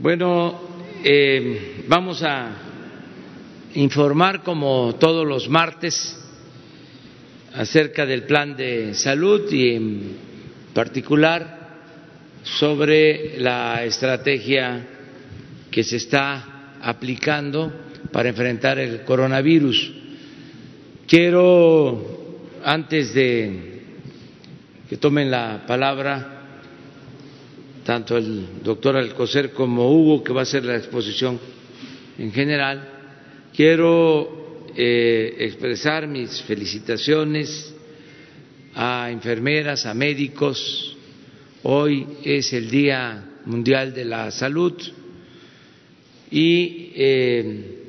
Bueno, eh, vamos a informar como todos los martes acerca del plan de salud y en particular sobre la estrategia que se está aplicando para enfrentar el coronavirus. Quiero, antes de que tomen la palabra, tanto el doctor Alcocer como Hugo, que va a hacer la exposición en general, quiero eh, expresar mis felicitaciones a enfermeras, a médicos. Hoy es el Día Mundial de la Salud y eh,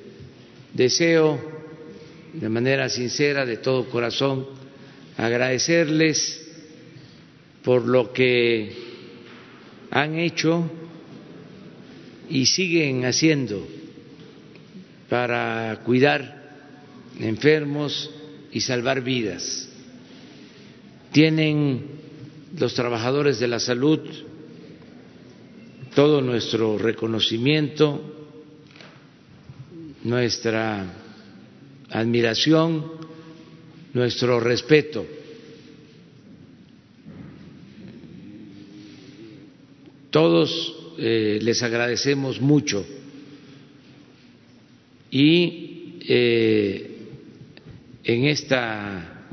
deseo de manera sincera, de todo corazón, agradecerles por lo que han hecho y siguen haciendo para cuidar enfermos y salvar vidas. Tienen los trabajadores de la salud todo nuestro reconocimiento, nuestra admiración, nuestro respeto Todos eh, les agradecemos mucho. Y eh, en esta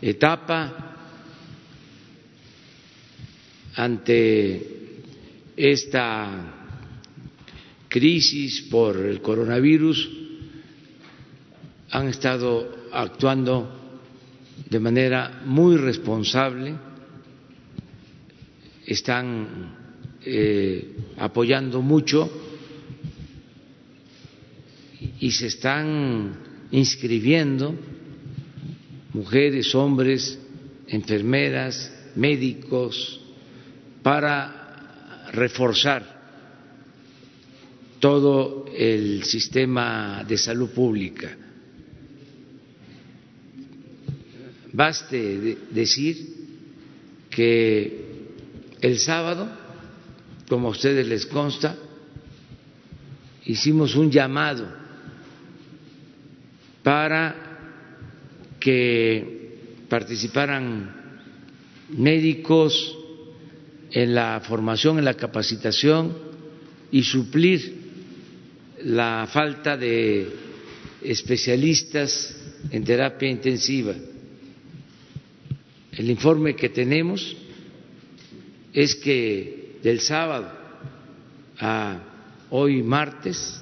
etapa, ante esta crisis por el coronavirus, han estado actuando de manera muy responsable, están eh, apoyando mucho y se están inscribiendo mujeres, hombres, enfermeras, médicos, para reforzar todo el sistema de salud pública. Baste decir que el sábado como a ustedes les consta, hicimos un llamado para que participaran médicos en la formación, en la capacitación y suplir la falta de especialistas en terapia intensiva. El informe que tenemos es que del sábado a hoy martes,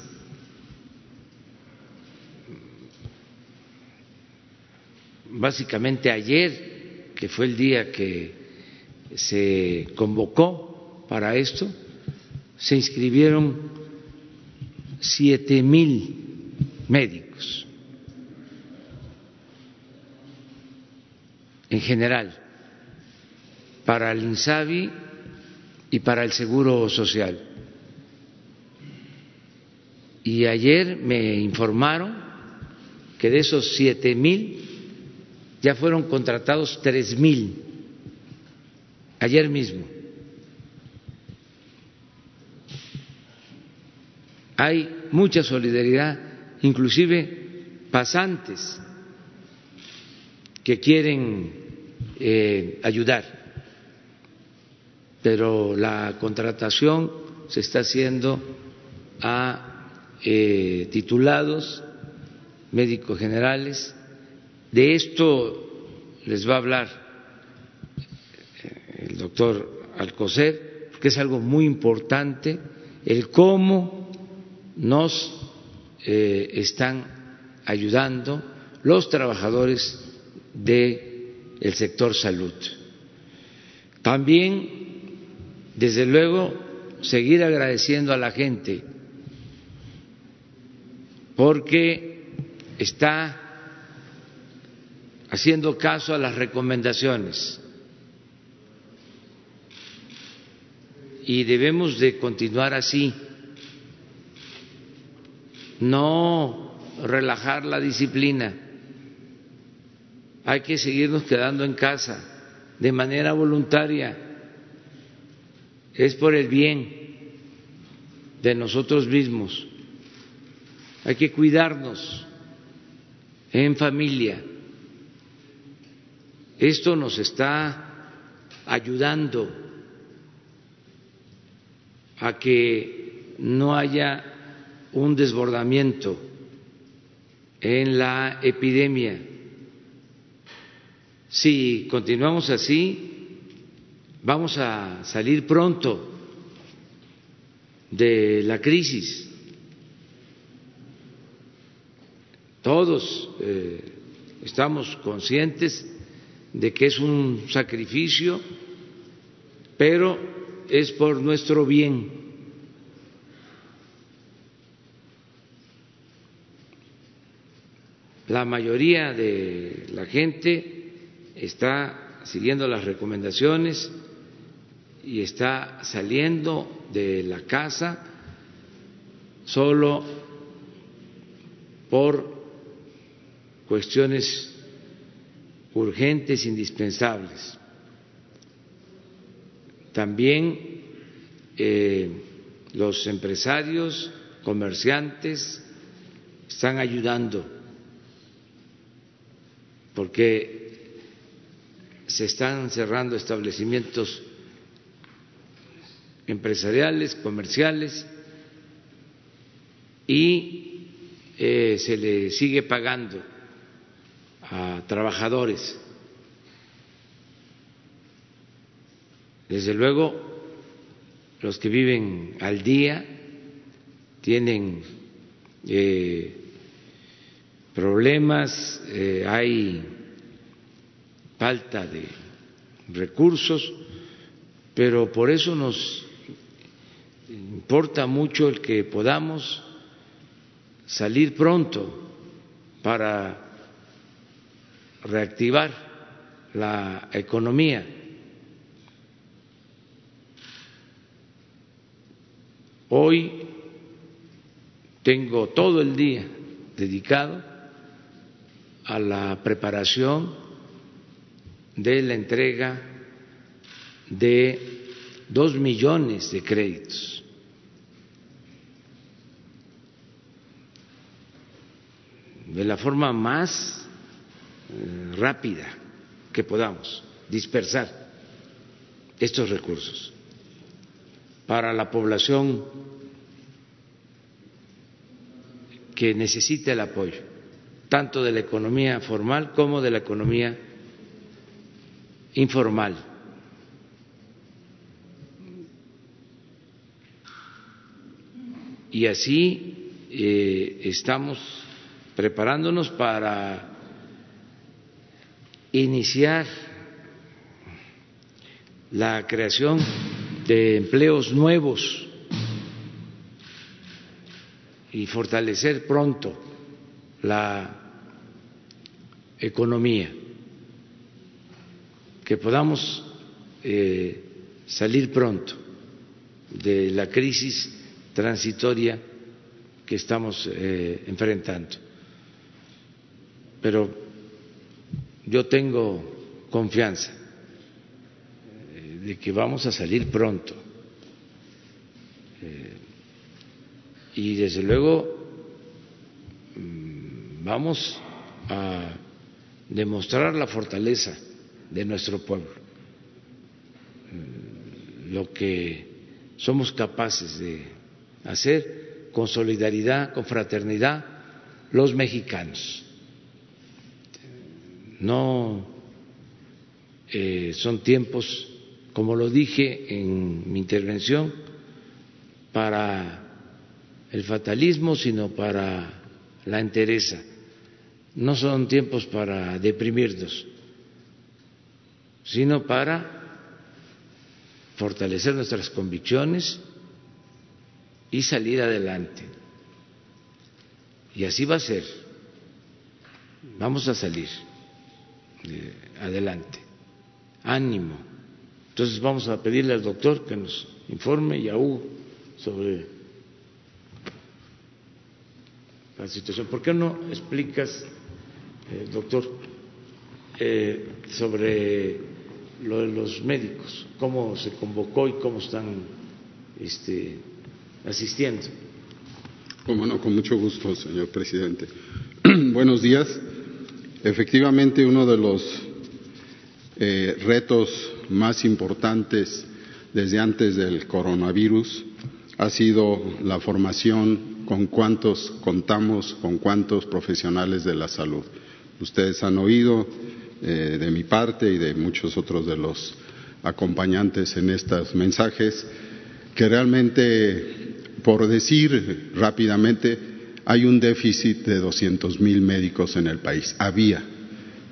básicamente ayer, que fue el día que se convocó para esto, se inscribieron siete mil médicos. En general para el INSABI y para el Seguro Social. Y ayer me informaron que de esos siete mil ya fueron contratados tres mil, ayer mismo. Hay mucha solidaridad, inclusive pasantes que quieren eh, ayudar pero la contratación se está haciendo a eh, titulados médicos generales. De esto les va a hablar eh, el doctor Alcocer, que es algo muy importante, el cómo nos eh, están ayudando los trabajadores del sector salud. También desde luego, seguir agradeciendo a la gente porque está haciendo caso a las recomendaciones. Y debemos de continuar así, no relajar la disciplina, hay que seguirnos quedando en casa de manera voluntaria es por el bien de nosotros mismos. Hay que cuidarnos en familia. Esto nos está ayudando a que no haya un desbordamiento en la epidemia. Si continuamos así, vamos a salir pronto de la crisis. Todos eh, estamos conscientes de que es un sacrificio, pero es por nuestro bien. La mayoría de la gente está siguiendo las recomendaciones y está saliendo de la casa solo por cuestiones urgentes, indispensables. También eh, los empresarios, comerciantes, están ayudando porque se están cerrando establecimientos empresariales, comerciales, y eh, se le sigue pagando a trabajadores. Desde luego, los que viven al día tienen eh, problemas, eh, hay falta de recursos, pero por eso nos importa mucho el que podamos salir pronto para reactivar la economía. Hoy tengo todo el día dedicado a la preparación de la entrega de dos millones de créditos. De la forma más eh, rápida que podamos dispersar estos recursos para la población que necesita el apoyo, tanto de la economía formal como de la economía informal. Y así eh, estamos preparándonos para iniciar la creación de empleos nuevos y fortalecer pronto la economía, que podamos eh, salir pronto de la crisis transitoria que estamos eh, enfrentando. Pero yo tengo confianza eh, de que vamos a salir pronto. Eh, y desde luego mm, vamos a demostrar la fortaleza de nuestro pueblo, mm, lo que somos capaces de hacer con solidaridad, con fraternidad, los mexicanos no eh, son tiempos, como lo dije en mi intervención, para el fatalismo, sino para la entereza. No son tiempos para deprimirnos, sino para fortalecer nuestras convicciones y salir adelante. Y así va a ser. Vamos a salir adelante. Ánimo. Entonces vamos a pedirle al doctor que nos informe y a Hugo sobre la situación. ¿Por qué no explicas, eh, doctor, eh, sobre lo de los médicos, cómo se convocó y cómo están este, asistiendo. Bueno, con mucho gusto, señor presidente. Buenos días. Efectivamente, uno de los eh, retos más importantes desde antes del coronavirus ha sido la formación con cuántos contamos, con cuántos profesionales de la salud. Ustedes han oído eh, de mi parte y de muchos otros de los acompañantes en estos mensajes que realmente, por decir rápidamente, hay un déficit de 200 mil médicos en el país. Había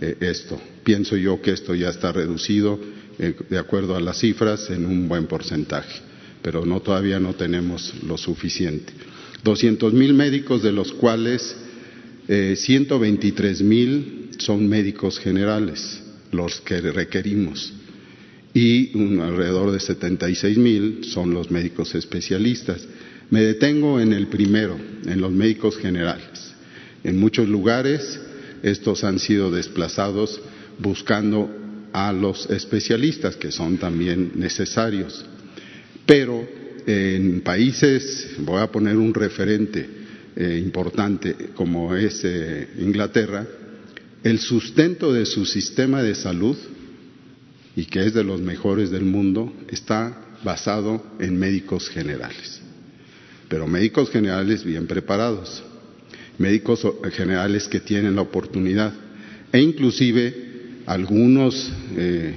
eh, esto. Pienso yo que esto ya está reducido, eh, de acuerdo a las cifras, en un buen porcentaje, pero no todavía no tenemos lo suficiente. 200 mil médicos, de los cuales 123 mil son médicos generales, los que requerimos y alrededor de 76 mil son los médicos especialistas. Me detengo en el primero, en los médicos generales. En muchos lugares estos han sido desplazados buscando a los especialistas, que son también necesarios. Pero en países, voy a poner un referente eh, importante como es eh, Inglaterra, el sustento de su sistema de salud y que es de los mejores del mundo, está basado en médicos generales. Pero médicos generales bien preparados, médicos generales que tienen la oportunidad e inclusive algunos eh,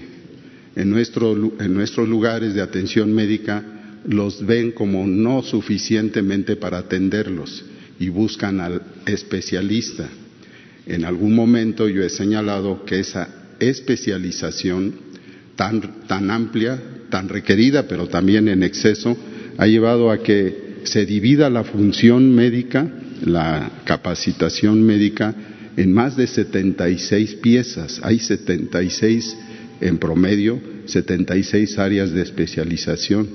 en, en nuestros lugares de atención médica los ven como no suficientemente para atenderlos y buscan al especialista. En algún momento yo he señalado que esa especialización tan, amplia, tan requerida, pero también en exceso, ha llevado a que se divida la función médica, la capacitación médica, en más de 76 piezas. Hay 76 en promedio, 76 áreas de especialización,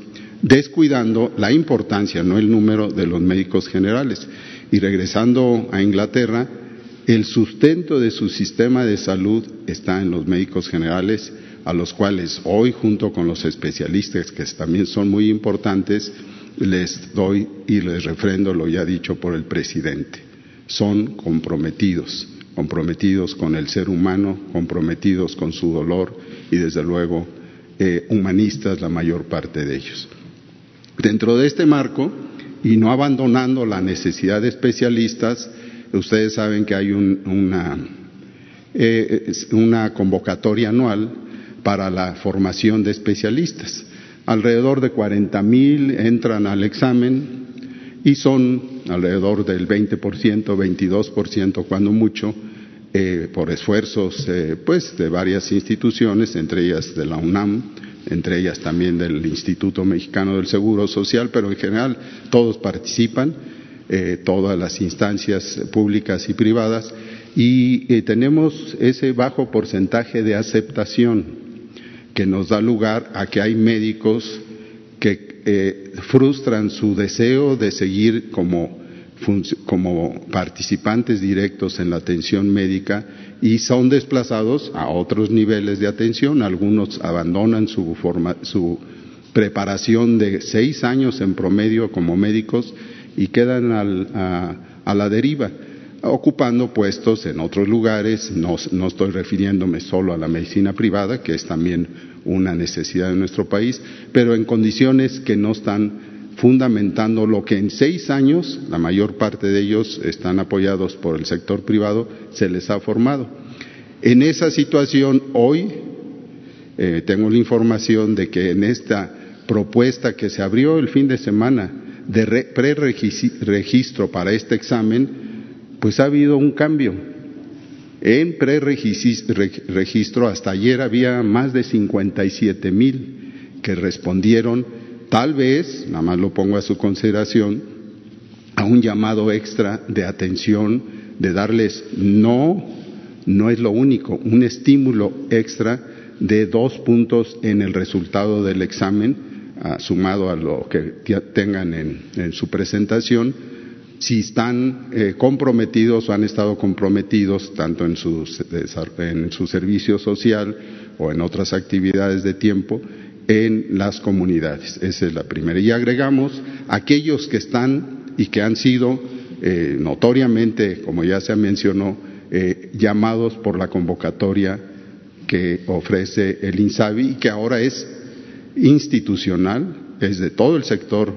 descuidando la importancia, no el número de los médicos generales. Y regresando a Inglaterra, el sustento de su sistema de salud está en los médicos generales a los cuales hoy, junto con los especialistas, que también son muy importantes, les doy y les refrendo lo ya dicho por el presidente. Son comprometidos, comprometidos con el ser humano, comprometidos con su dolor y, desde luego, eh, humanistas la mayor parte de ellos. Dentro de este marco, y no abandonando la necesidad de especialistas, ustedes saben que hay una, eh, una convocatoria anual para la formación de especialistas. Alrededor de 40 mil entran al examen y son alrededor del 20%, 22% cuando mucho, eh, por esfuerzos eh, pues de varias instituciones, entre ellas de la UNAM, entre ellas también del Instituto Mexicano del Seguro Social, pero en general todos participan, eh, todas las instancias públicas y privadas, y tenemos ese bajo porcentaje de aceptación que nos da lugar a que hay médicos que eh, frustran su deseo de seguir como, como participantes directos en la atención médica y son desplazados a otros niveles de atención. Algunos abandonan su, su preparación de seis años en promedio como médicos y quedan a la deriva ocupando puestos en otros lugares, no, estoy refiriéndome solo a la medicina privada, que es también una necesidad de nuestro país, pero en condiciones que no están fundamentando lo que en seis años, la mayor parte de ellos están apoyados por el sector privado, se les ha formado. En esa situación, hoy eh, tengo la información de que en esta propuesta que se abrió el fin de semana de preregistro para este examen, pues ha habido un cambio. En preregistro hasta ayer había más de 57 mil que respondieron, tal vez, nada más lo pongo a su consideración, a un llamado extra de atención, de darles no, no es lo único, un estímulo extra de dos puntos en el resultado del examen, ah, sumado a lo que tengan en su presentación, si están eh, comprometidos o han estado comprometidos tanto en su, en su servicio social o en otras actividades de tiempo en las comunidades. Esa es la primera. Y agregamos aquellos que están y que han sido eh, notoriamente, como ya se mencionó, eh, llamados por la convocatoria que ofrece el INSABI y que ahora es institucional, es de todo el sector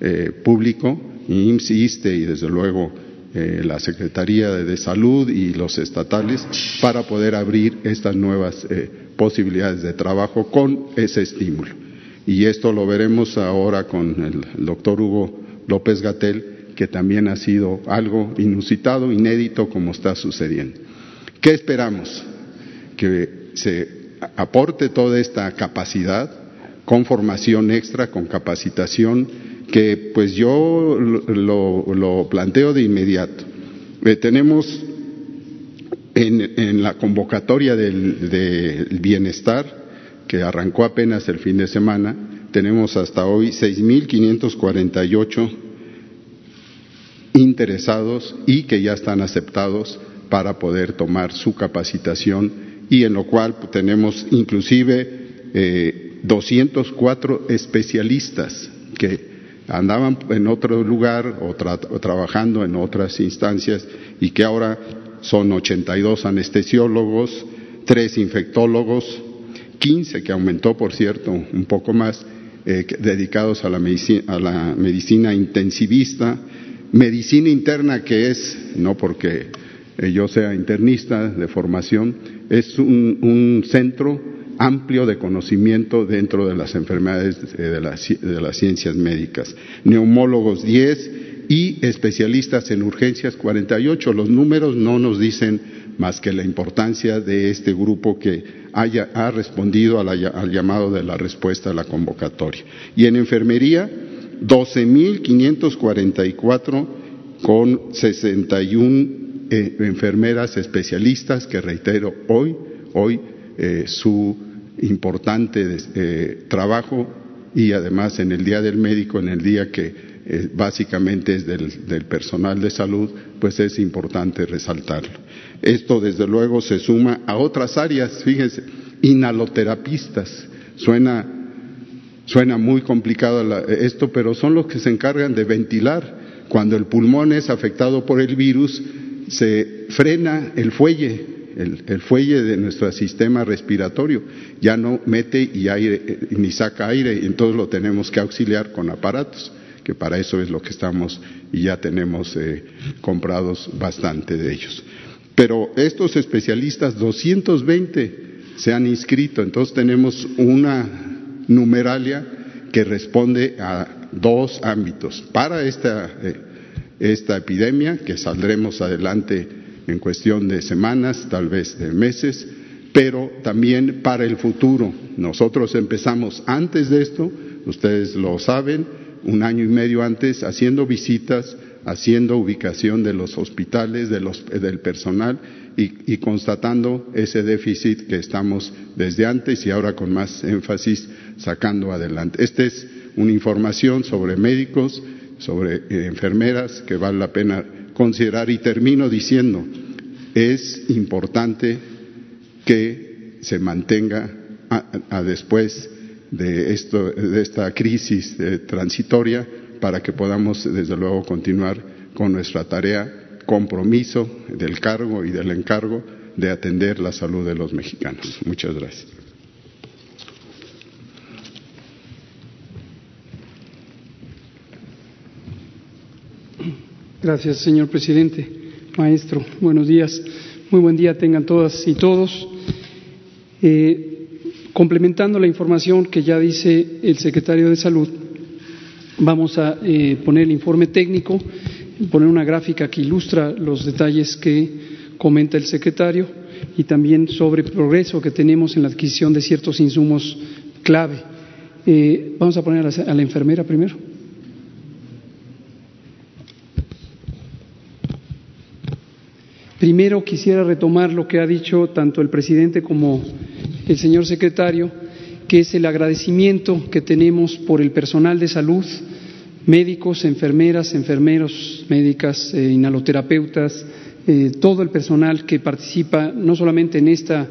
eh, público, insiste y desde luego la Secretaría de Salud y los estatales para poder abrir estas nuevas posibilidades de trabajo con ese estímulo. Y esto lo veremos ahora con el doctor Hugo López Gatel, que también ha sido algo inusitado, inédito, como está sucediendo. ¿Qué esperamos? Que se aporte toda esta capacidad con formación extra, con capacitación, que pues yo lo, planteo de inmediato. Eh, tenemos en, la convocatoria del, bienestar, que arrancó apenas el fin de semana, tenemos hasta hoy 6.548 interesados y que ya están aceptados para poder tomar su capacitación y en lo cual tenemos inclusive 204 eh, especialistas que andaban en otro lugar o trabajando en otras instancias y que ahora son 82 anestesiólogos, tres infectólogos, 15 que aumentó, por cierto, un poco más, eh, dedicados a la, medicina, intensivista, medicina interna que es, no porque eh, yo sea internista de formación, es un, centro amplio de conocimiento dentro de las enfermedades de, de las ciencias médicas. Neumólogos 10, y especialistas en urgencias 48. Los números no nos dicen más que la importancia de este grupo que haya, ha respondido al llamado de la respuesta a la convocatoria. Y en enfermería, 12.544 con 61 eh, enfermeras especialistas que reitero hoy, hoy eh, su importante eh, trabajo y además en el Día del Médico, en el día que eh, básicamente es del, personal de salud, pues es importante resaltarlo. Esto, desde luego, se suma a otras áreas, fíjense, inhaloterapistas. Suena, suena muy complicado esto, pero son los que se encargan de ventilar. Cuando el pulmón es afectado por el virus, se frena el fuelle, el, fuelle de nuestro sistema respiratorio. Ya no mete y aire, eh, ni saca aire, entonces lo tenemos que auxiliar con aparatos que para eso es lo que estamos y ya tenemos eh, comprados bastante de ellos. Pero estos especialistas, 220 se han inscrito, entonces tenemos una numeralia que responde a dos ámbitos. Para esta, eh, esta epidemia, que saldremos adelante en cuestión de semanas, tal vez de meses, pero también para el futuro. Nosotros empezamos antes de esto, ustedes lo saben, un año y medio antes haciendo visitas, haciendo ubicación de los hospitales, del personal y, constatando ese déficit que estamos desde antes y ahora con más énfasis sacando adelante. Esta es una información sobre médicos, sobre eh, enfermeras que vale la pena considerar y termino diciendo, es importante que se mantenga a después de, esto, de esta crisis eh, transitoria para que podamos, desde luego, continuar con nuestra tarea, compromiso del cargo y del encargo de atender la salud de los mexicanos. Muchas gracias. Gracias, señor presidente. Maestro, buenos días. Muy buen día tengan todas y todos. Eh, Complementando la información que ya dice el secretario de Salud, vamos a eh, poner el informe técnico, poner una gráfica que ilustra los detalles que comenta el secretario y también sobre el progreso que tenemos en la adquisición de ciertos insumos clave. Eh, vamos a poner a la enfermera primero. Primero quisiera retomar lo que ha dicho tanto el presidente como el señor secretario, que es el agradecimiento que tenemos por el personal de salud, médicos, enfermeras, enfermeros, médicas, eh, inhaloterapeutas, eh, todo el personal que participa no solamente en esta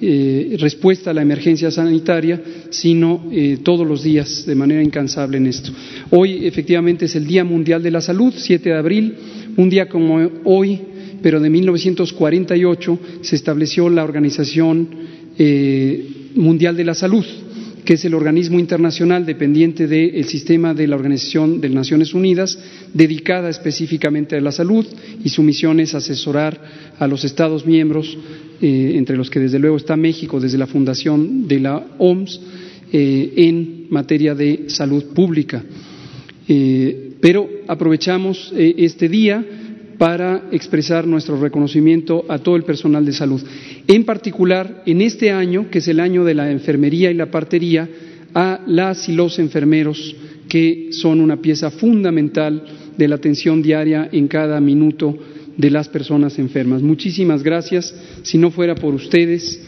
eh, respuesta a la emergencia sanitaria, sino eh, todos los días de manera incansable en esto. Hoy efectivamente es el Día Mundial de la Salud, 7 de abril, un día como hoy, pero de 1948 se estableció la Organización eh, Mundial de la Salud que es el organismo internacional dependiente del sistema de la Organización de Naciones Unidas, dedicada específicamente a la salud, y su misión es asesorar a los Estados miembros, eh, entre los que desde luego está México desde la fundación de la OMS, eh, en materia de salud pública. Pero aprovechamos este día para expresar nuestro reconocimiento a todo el personal de salud. En particular, en este año, que es el año de la enfermería y la partería, a las y los enfermeros que son una pieza fundamental de la atención diaria en cada minuto de las personas enfermas. Muchísimas gracias. Si no fuera por ustedes,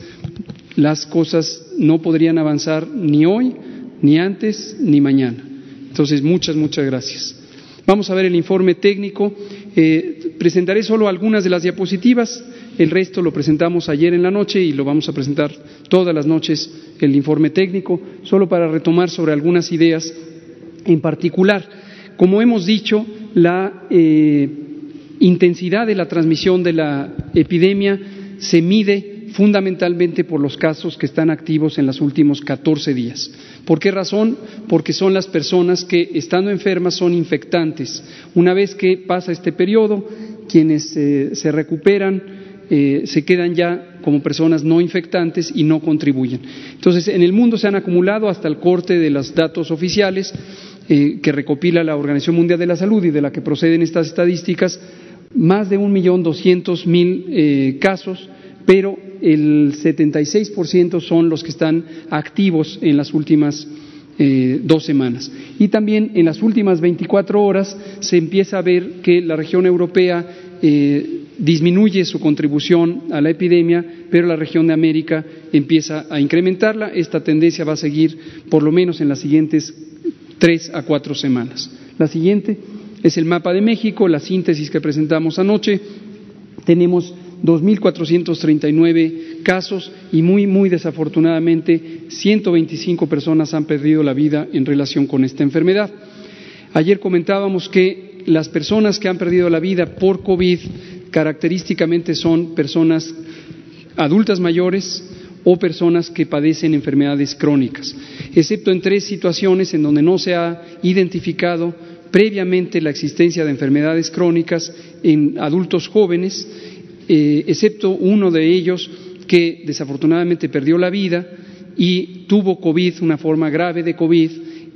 las cosas no podrían avanzar ni hoy, ni antes, ni mañana. Entonces, muchas, muchas gracias. Vamos a ver el informe técnico. Eh, presentaré solo algunas de las diapositivas. El resto lo presentamos ayer en la noche y lo vamos a presentar todas las noches el informe técnico, solo para retomar sobre algunas ideas en particular. Como hemos dicho, la eh, intensidad de la transmisión de la epidemia se mide fundamentalmente por los casos que están activos en los últimos 14 días. ¿Por qué razón? Porque son las personas que, estando enfermas, son infectantes. Una vez que pasa este periodo, quienes eh, se recuperan eh, se quedan ya como personas no infectantes y no contribuyen. Entonces, en el mundo se han acumulado hasta el corte de los datos oficiales eh, que recopila la Organización Mundial de la Salud y de la que proceden estas estadísticas, más de un millón doscientos mil casos pero el 76% son los que están activos en las últimas eh, dos semanas. Y también en las últimas 24 horas se empieza a ver que la región europea eh, disminuye su contribución a la epidemia, pero la región de América empieza a incrementarla. Esta tendencia va a seguir por lo menos en las siguientes tres a cuatro semanas. La siguiente es el mapa de México, la síntesis que presentamos anoche. Tenemos 2.439 casos y muy, muy desafortunadamente 125 personas han perdido la vida en relación con esta enfermedad. Ayer comentábamos que las personas que han perdido la vida por COVID característicamente son personas adultas mayores o personas que padecen enfermedades crónicas, excepto en tres situaciones en donde no se ha identificado previamente la existencia de enfermedades crónicas en adultos jóvenes eh, excepto uno de ellos que desafortunadamente perdió la vida y tuvo COVID, una forma grave de COVID,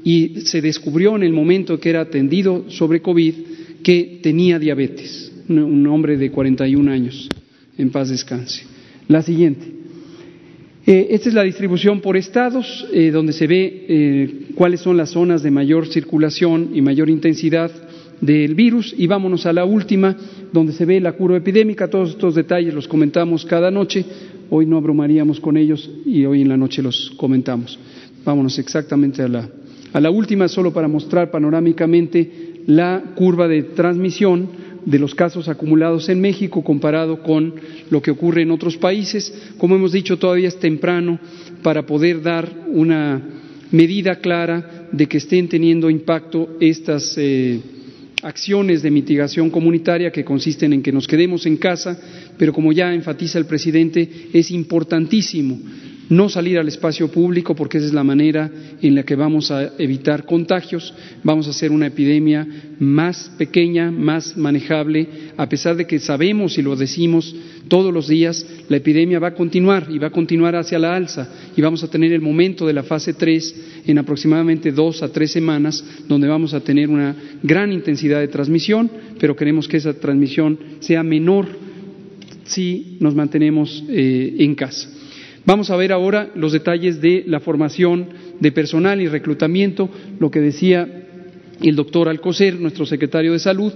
y se descubrió en el momento que era atendido sobre COVID que tenía diabetes, un hombre de 41 años, en paz descanse. La siguiente. Eh, esta es la distribución por estados, eh, donde se ve cuáles son las zonas de mayor circulación y mayor intensidad del virus y vámonos a la última, donde se ve la curva epidémica. Todos estos detalles los comentamos cada noche. Hoy no abrumaríamos con ellos y hoy en la noche los comentamos. Vámonos exactamente a la, a la última, solo para mostrar panorámicamente la curva de transmisión de los casos acumulados en México comparado con lo que ocurre en otros países. Como hemos dicho, todavía es temprano para poder dar una medida clara de que estén teniendo impacto estas. Eh, acciones de mitigación comunitaria que consisten en que nos quedemos en casa, pero como ya enfatiza el presidente, es importantísimo no salir al espacio público porque esa es la manera en la que vamos a evitar contagios, vamos a hacer una epidemia más pequeña, más manejable, a pesar de que sabemos y lo decimos todos los días, la epidemia va a continuar y va a continuar hacia la alza. Y vamos a tener el momento de la fase 3 en aproximadamente dos a tres semanas, donde vamos a tener una gran intensidad de transmisión, pero queremos que esa transmisión sea menor si nos mantenemos eh, en casa. Vamos a ver ahora los detalles de la formación de personal y reclutamiento, lo que decía el doctor Alcocer, nuestro secretario de Salud.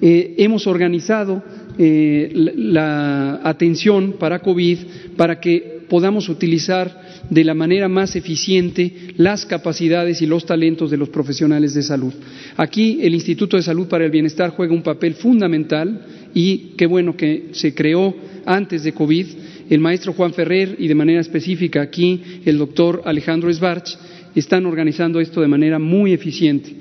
Eh, hemos organizado eh, la, atención para COVID para que podamos utilizar de la manera más eficiente las capacidades y los talentos de los profesionales de salud. Aquí el Instituto de Salud para el Bienestar juega un papel fundamental y qué bueno que se creó antes de COVID el maestro Juan Ferrer y de manera específica aquí el doctor Alejandro Sbarch están organizando esto de manera muy eficiente.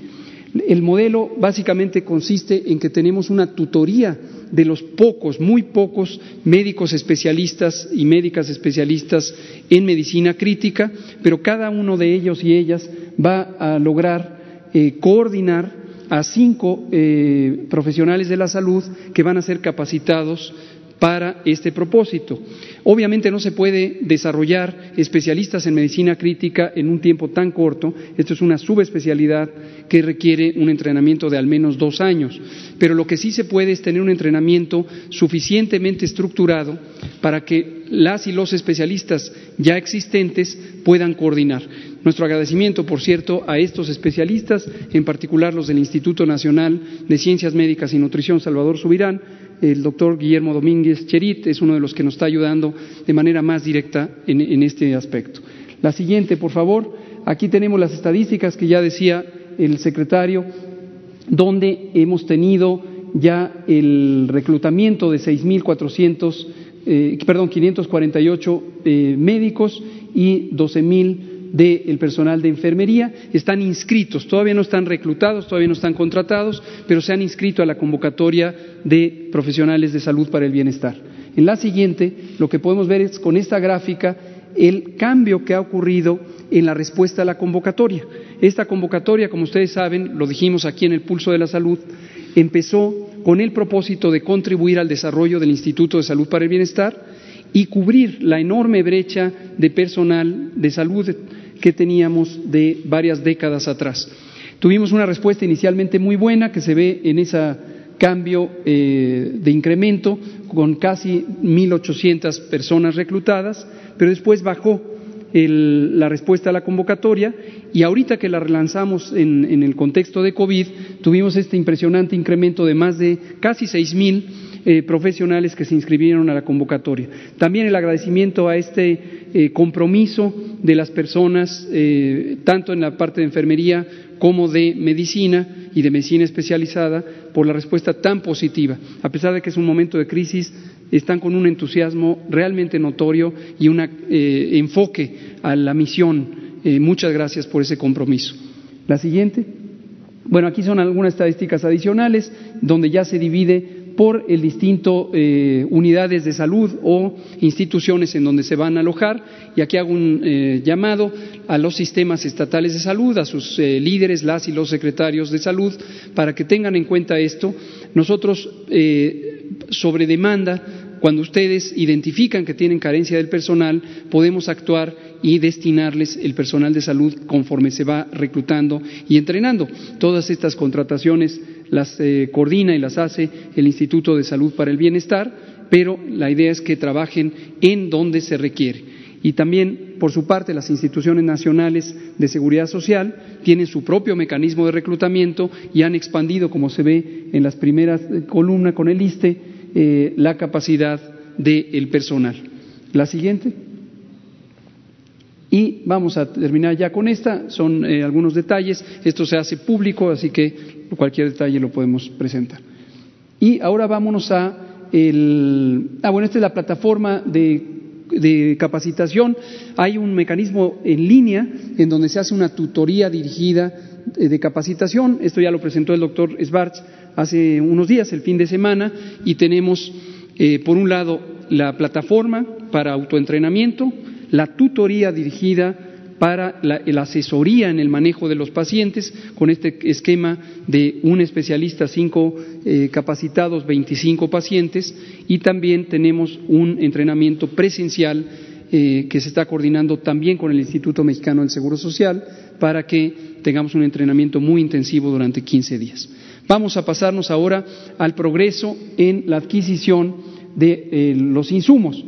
El modelo básicamente consiste en que tenemos una tutoría de los pocos, muy pocos médicos especialistas y médicas especialistas en medicina crítica, pero cada uno de ellos y ellas va a lograr eh, coordinar a cinco eh, profesionales de la salud que van a ser capacitados para este propósito. Obviamente no se puede desarrollar especialistas en medicina crítica en un tiempo tan corto. Esto es una subespecialidad que requiere un entrenamiento de al menos dos años. Pero lo que sí se puede es tener un entrenamiento suficientemente estructurado para que las y los especialistas ya existentes puedan coordinar. Nuestro agradecimiento, por cierto, a estos especialistas, en particular los del Instituto Nacional de Ciencias Médicas y Nutrición Salvador Subirán, el doctor Guillermo Domínguez Cherit es uno de los que nos está ayudando de manera más directa en, este aspecto. La siguiente, por favor. Aquí tenemos las estadísticas que ya decía el secretario, donde hemos tenido ya el reclutamiento de 6.400, eh, perdón, 548 eh, médicos y 12.000 del personal de enfermería, están inscritos, todavía no están reclutados, todavía no están contratados, pero se han inscrito a la convocatoria de profesionales de salud para el bienestar. En la siguiente, lo que podemos ver es con esta gráfica el cambio que ha ocurrido en la respuesta a la convocatoria. Esta convocatoria, como ustedes saben, lo dijimos aquí en el Pulso de la Salud, empezó con el propósito de contribuir al desarrollo del Instituto de Salud para el Bienestar y cubrir la enorme brecha de personal de salud que teníamos de varias décadas atrás. Tuvimos una respuesta inicialmente muy buena que se ve en ese cambio eh, de incremento con casi 1.800 personas reclutadas, pero después bajó la respuesta a la convocatoria y ahorita que la relanzamos en, en, el contexto de COVID, tuvimos este impresionante incremento de más de casi 6.000 eh, profesionales que se inscribieron a la convocatoria. También el agradecimiento a este eh, compromiso de las personas, eh, tanto en la parte de enfermería como de medicina y de medicina especializada, por la respuesta tan positiva. A pesar de que es un momento de crisis, están con un entusiasmo realmente notorio y un enfoque a la misión. muchas gracias por ese compromiso. La siguiente. Bueno, aquí son algunas estadísticas adicionales donde ya se divide por el distinto eh, unidades de salud o instituciones en donde se van a alojar. Y aquí hago un eh, llamado a los sistemas estatales de salud, a sus eh, líderes, las y los secretarios de salud, para que tengan en cuenta esto. Nosotros, sobre demanda, cuando ustedes identifican que tienen carencia del personal, podemos actuar y destinarles el personal de salud conforme se va reclutando y entrenando. Todas estas contrataciones las eh, coordina y las hace el Instituto de Salud para el Bienestar, pero la idea es que trabajen en donde se requiere. Y también, por su parte, las instituciones nacionales de seguridad social tienen su propio mecanismo de reclutamiento y han expandido, como se ve en las primeras eh, columnas con el ISTE, eh, la capacidad del personal. La siguiente. Y vamos a terminar ya con esta, son algunos detalles. Esto se hace público, así que cualquier detalle lo podemos presentar. Y ahora vámonos a el... Ah, bueno, esta es la plataforma de, de capacitación. Hay un mecanismo en línea en donde se hace una tutoría dirigida de capacitación. Esto ya lo presentó el doctor Svarts hace unos días, el fin de semana, y tenemos, eh, por un lado, la plataforma para autoentrenamiento, la tutoría dirigida para la, asesoría en el manejo de los pacientes con este esquema de un especialista, cinco eh, capacitados, 25 pacientes y también tenemos un entrenamiento presencial eh, que se está coordinando también con el Instituto Mexicano del Seguro Social para que tengamos un entrenamiento muy intensivo durante 15 días. Vamos a pasarnos ahora al progreso en la adquisición de eh, los insumos.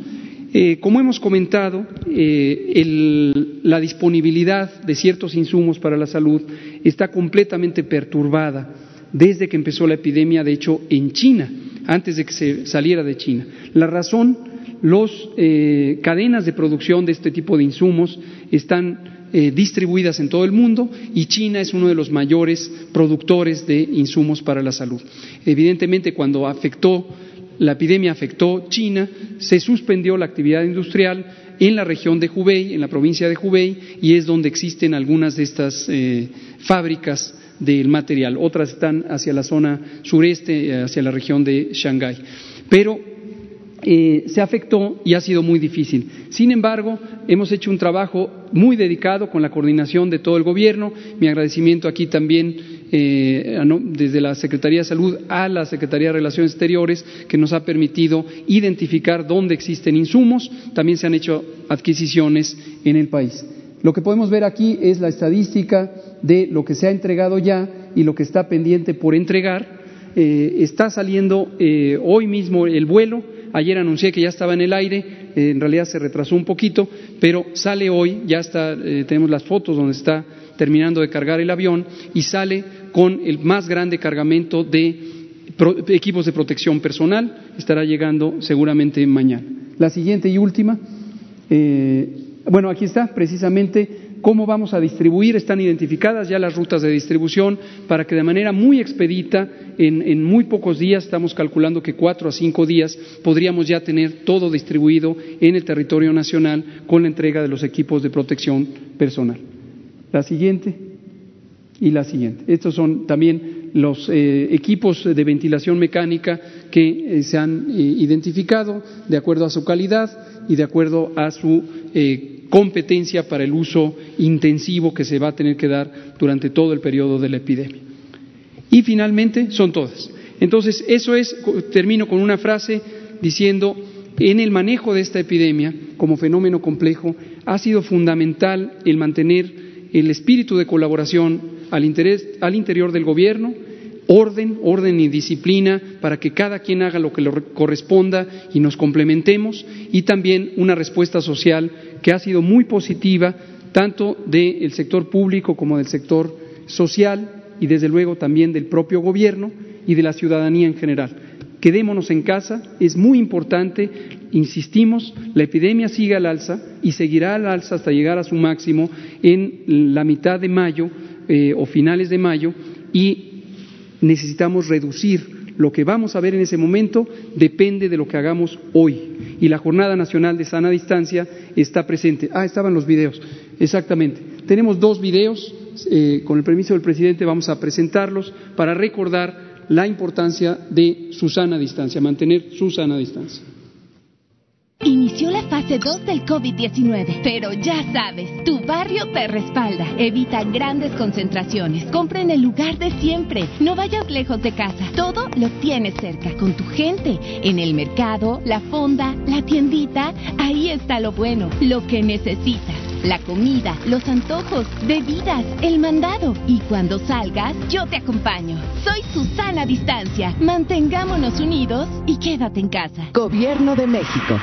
Eh, como hemos comentado, eh, la disponibilidad de ciertos insumos para la salud está completamente perturbada desde que empezó la epidemia, de hecho, en China, antes de que se saliera de China. La razón, las eh, cadenas de producción de este tipo de insumos están distribuidas en todo el mundo y China es uno de los mayores productores de insumos para la salud. Evidentemente, cuando afectó la epidemia afectó China, se suspendió la actividad industrial en la región de Hubei, en la provincia de Hubei, y es donde existen algunas de estas eh, fábricas del material. Otras están hacia la zona sureste, eh, hacia la región de Shanghái. Pero eh, se afectó y ha sido muy difícil. Sin embargo, hemos hecho un trabajo muy dedicado con la coordinación de todo el gobierno. Mi agradecimiento aquí también eh, desde la Secretaría de Salud a la Secretaría de Relaciones Exteriores, que nos ha permitido identificar dónde existen insumos. También se han hecho adquisiciones en el país. Lo que podemos ver aquí es la estadística de lo que se ha entregado ya y lo que está pendiente por entregar. Eh, está saliendo hoy mismo el vuelo. Ayer anuncié que ya estaba en el aire, eh, en realidad se retrasó un poquito, pero sale hoy, ya está, tenemos las fotos donde está terminando de cargar el avión y sale con el más grande cargamento de equipos de protección personal. Estará llegando seguramente mañana. La siguiente y última. Bueno, aquí está precisamente cómo vamos a distribuir. Están identificadas ya las rutas de distribución para que de manera muy expedita, en, muy pocos días, estamos calculando que cuatro a cinco días, podríamos ya tener todo distribuido en el territorio nacional con la entrega de los equipos de protección personal. La siguiente y la siguiente. Estos son también los eh, equipos de ventilación mecánica que eh, se han eh, identificado de acuerdo a su calidad y de acuerdo a su competencia para el uso intensivo que se va a tener que dar durante todo el periodo de la epidemia. Y finalmente, son todas. Entonces, eso es, termino con una frase diciendo, en el manejo de esta epidemia como fenómeno complejo, ha sido fundamental el mantener el espíritu de colaboración al, al interior del Gobierno, orden, orden y disciplina para que cada quien haga lo que le corresponda y nos complementemos y también una respuesta social que ha sido muy positiva tanto del sector público como del sector social y desde luego también del propio gobierno y de la ciudadanía en general. Quedémonos en casa, es muy importante, insistimos, la epidemia sigue al alza y seguirá al alza hasta llegar a su máximo en la mitad de mayo eh, o finales de mayo y necesitamos reducir. Lo que vamos a ver en ese momento depende de lo que hagamos hoy. Y la Jornada Nacional de Sana Distancia está presente. Ah, estaban los videos. Exactamente. Tenemos dos videos. Eh, con el permiso del presidente vamos a presentarlos para recordar la importancia de su sana distancia, mantener su sana distancia. Inició la fase 2 del COVID-19, pero ya sabes, tu barrio te respalda. Evita grandes concentraciones. Compra en el lugar de siempre. No vayas lejos de casa. Todo lo tienes cerca, con tu gente. En el mercado, la fonda, la tiendita. Ahí está lo bueno, lo que necesitas. La comida, los antojos, bebidas, el mandado. Y cuando salgas, yo te acompaño. Soy Susana Distancia. Mantengámonos unidos y quédate en casa. Gobierno de México.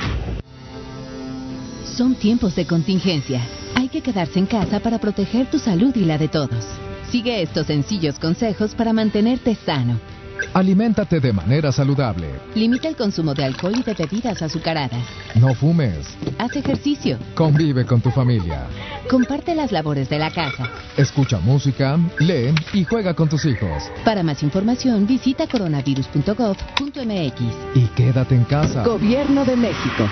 Son tiempos de contingencia. Hay que quedarse en casa para proteger tu salud y la de todos. Sigue estos sencillos consejos para mantenerte sano. Aliméntate de manera saludable. Limita el consumo de alcohol y de bebidas azucaradas. No fumes. Haz ejercicio. Convive con tu familia. Comparte las labores de la casa. Escucha música, lee y juega con tus hijos. Para más información visita coronavirus.gov.mx. Y quédate en casa. Gobierno de México.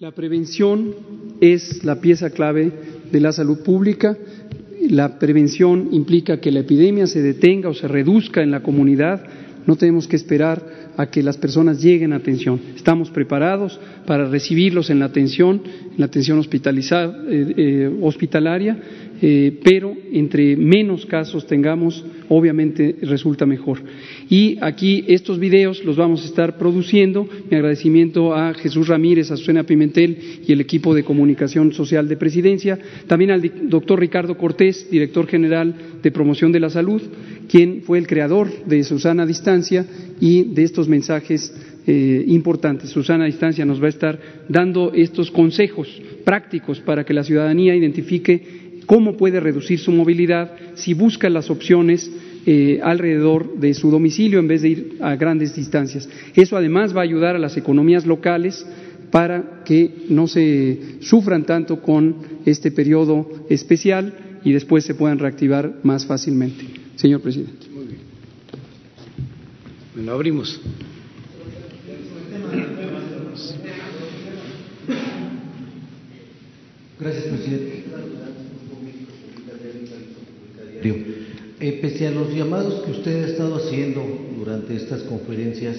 La prevención es la pieza clave de la salud pública. La prevención implica que la epidemia se detenga o se reduzca en la comunidad. No tenemos que esperar a que las personas lleguen a atención. Estamos preparados para recibirlos en la atención, en la atención hospitalizada, eh, eh, hospitalaria, eh, pero entre menos casos tengamos, obviamente resulta mejor. Y aquí estos videos los vamos a estar produciendo. Mi agradecimiento a Jesús Ramírez, a Susana Pimentel y el equipo de comunicación social de Presidencia. También al doctor Ricardo Cortés, director general de promoción de la salud, quien fue el creador de Susana Distancia y de estos mensajes eh, importantes. Susana Distancia nos va a estar dando estos consejos prácticos para que la ciudadanía identifique cómo puede reducir su movilidad si busca las opciones eh, alrededor de su domicilio en vez de ir a grandes distancias. Eso además va a ayudar a las economías locales para que no se sufran tanto con este periodo especial y después se puedan reactivar más fácilmente. Señor presidente. Muy bien. Bueno, abrimos. Gracias, presidente. Eh, pese a los llamados que usted ha estado haciendo durante estas conferencias,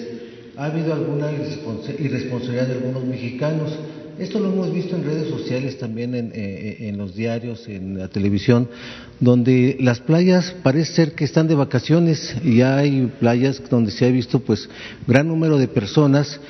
ha habido alguna irresponsabilidad de algunos mexicanos. Esto lo hemos visto en redes sociales, también en, eh, en, los diarios, en la televisión, donde las playas parece ser que están de vacaciones y hay playas donde se ha visto pues gran número de personas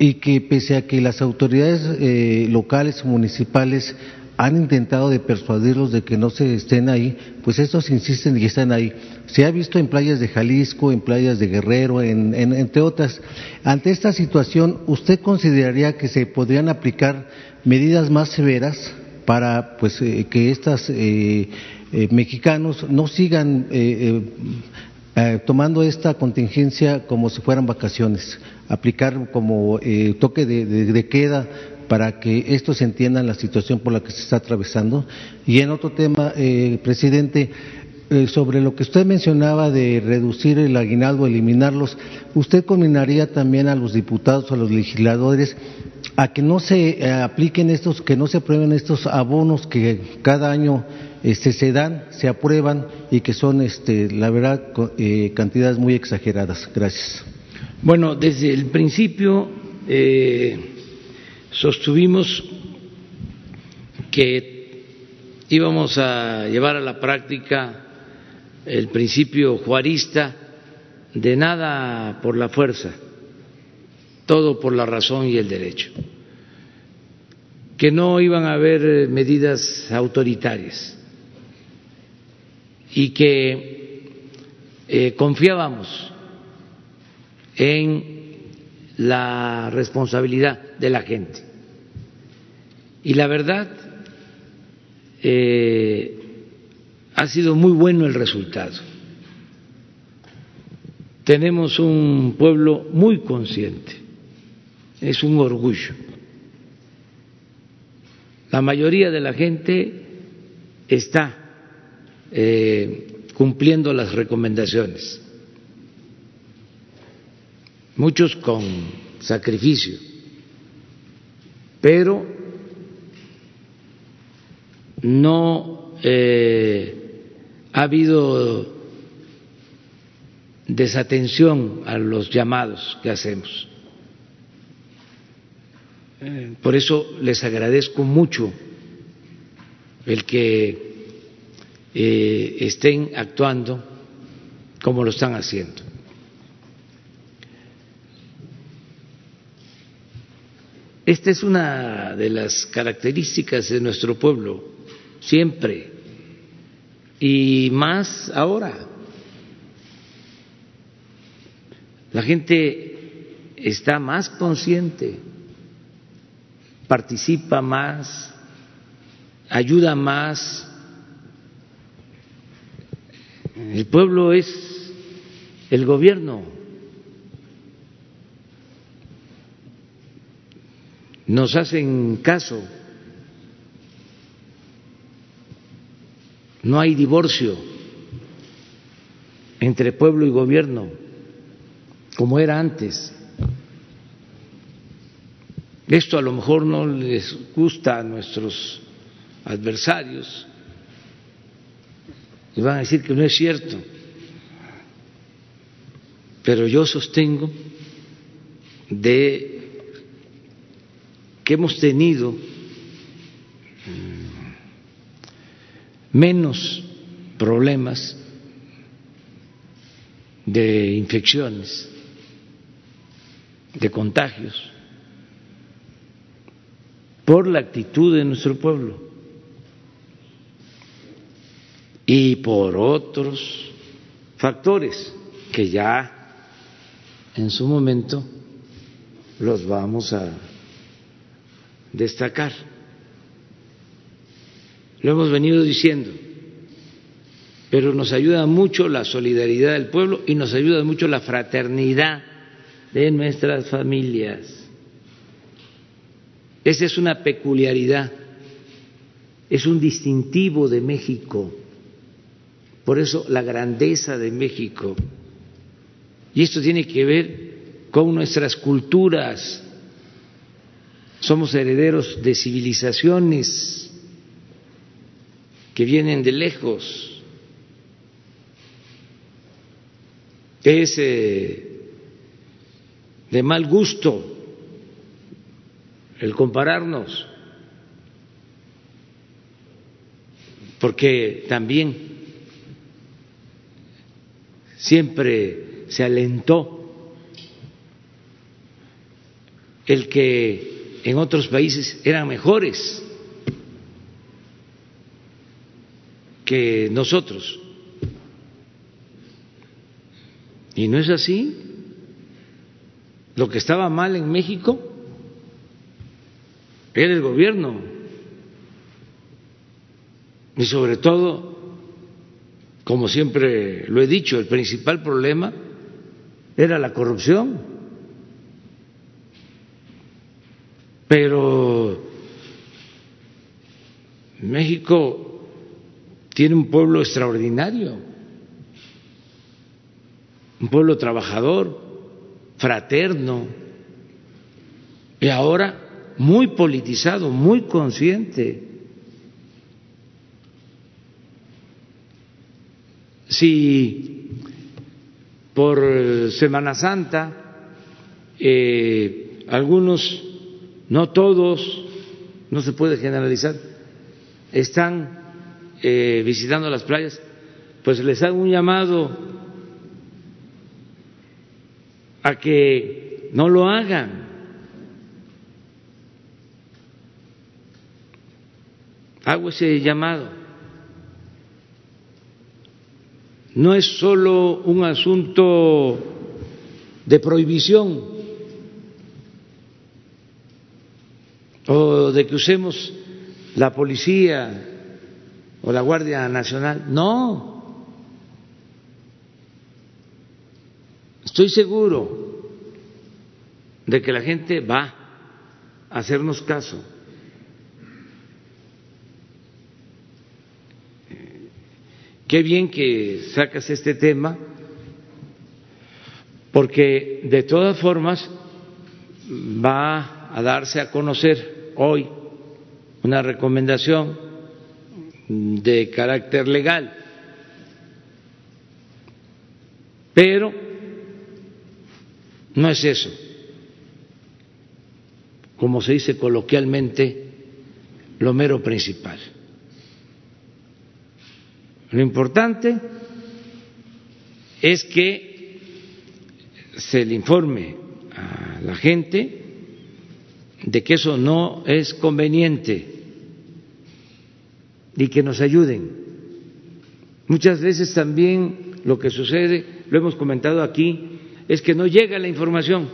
y que pese a que las autoridades eh, locales, municipales han intentado de persuadirlos de que no se estén ahí, pues estos insisten y están ahí. Se ha visto en playas de Jalisco, en playas de Guerrero, en, entre otras. Ante esta situación, ¿usted consideraría que se podrían aplicar medidas más severas para pues eh, que estos eh, eh, mexicanos no sigan tomando esta contingencia como si fueran vacaciones? Aplicar como toque de queda para que estos entiendan la situación por la que se está atravesando. Y en otro tema, eh, presidente, eh, sobre lo que usted mencionaba de reducir el aguinaldo, eliminarlos, ¿usted combinaría también a los diputados, a los legisladores, a que no se eh, apliquen estos, que no se aprueben estos abonos que cada año este, se dan, se aprueban y que son, este, la verdad, cantidades muy exageradas? Gracias. Bueno, desde el principio sostuvimos que íbamos a llevar a la práctica el principio juarista de nada por la fuerza, todo por la razón y el derecho, que no iban a haber medidas autoritarias y que eh, confiábamos en la responsabilidad de la gente. Y la verdad, eh, ha sido muy bueno el resultado. Tenemos un pueblo muy consciente, es un orgullo. La mayoría de la gente está eh, cumpliendo las recomendaciones muchos con sacrificio, pero no eh, ha habido desatención a los llamados que hacemos. Por eso les agradezco mucho el que eh, estén actuando como lo están haciendo. Esta es una de las características de nuestro pueblo, siempre, y más ahora. La gente está más consciente, participa más, ayuda más. El pueblo es el gobierno. nos hacen caso. No hay divorcio entre pueblo y gobierno como era antes. Esto a lo mejor no les gusta a nuestros adversarios y van a decir que no es cierto, pero yo sostengo de que hemos tenido menos problemas de infecciones, de contagios, por la actitud de nuestro pueblo y por otros factores que ya en su momento los vamos a destacar. Lo hemos venido diciendo, pero nos ayuda mucho la solidaridad del pueblo y nos ayuda mucho la fraternidad de nuestras familias. Esa es una peculiaridad, es un distintivo de México, por eso la grandeza de México. Y esto tiene que ver con nuestras culturas, somos herederos de civilizaciones que vienen de lejos. Es de mal gusto el compararnos, porque también siempre se alentó el que en otros países eran mejores que nosotros. Y no es así. Lo que estaba mal en México era el gobierno. Y sobre todo, como siempre lo he dicho, el principal problema era la corrupción. Pero México tiene un pueblo extraordinario, un pueblo trabajador, fraterno, y ahora muy politizado, muy consciente. Si por Semana Santa eh, algunos no todos, no se puede generalizar, están eh, visitando las playas, pues les hago un llamado a que no lo hagan. Hago ese llamado. No es solo un asunto de prohibición, o de que usemos la policía o la Guardia Nacional. No. Estoy seguro de que la gente va a hacernos caso. Qué bien que sacas este tema, porque de todas formas va a darse a conocer hoy una recomendación de carácter legal, pero no es eso, como se dice coloquialmente, lo mero principal. Lo importante es que se le informe a la gente de que eso no es conveniente y que nos ayuden. Muchas veces también lo que sucede, lo hemos comentado aquí, es que no llega la información.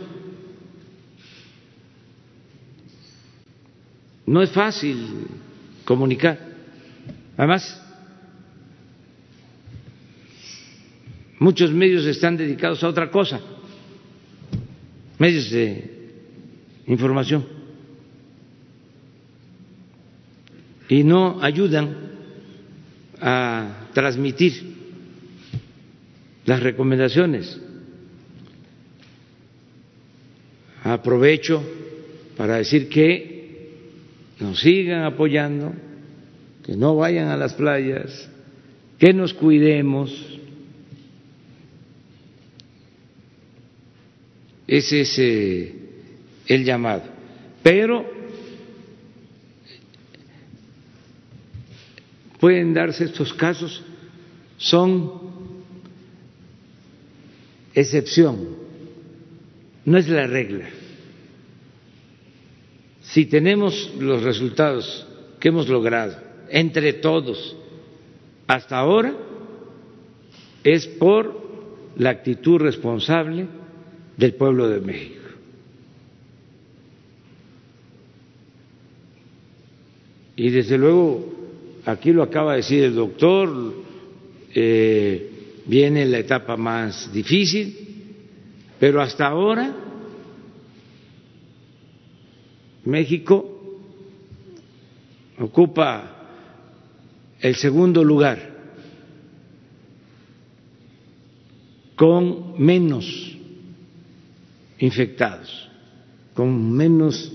No es fácil comunicar. Además, muchos medios están dedicados a otra cosa, medios de información. Y no ayudan a transmitir las recomendaciones. Aprovecho para decir que nos sigan apoyando, que no vayan a las playas, que nos cuidemos. Ese es eh, el llamado. Pero pueden darse estos casos son excepción, no es la regla. Si tenemos los resultados que hemos logrado entre todos hasta ahora, es por la actitud responsable del pueblo de México. Y desde luego aquí lo acaba de decir el doctor, eh, viene la etapa más difícil, pero hasta ahora México ocupa el segundo lugar con menos infectados, con menos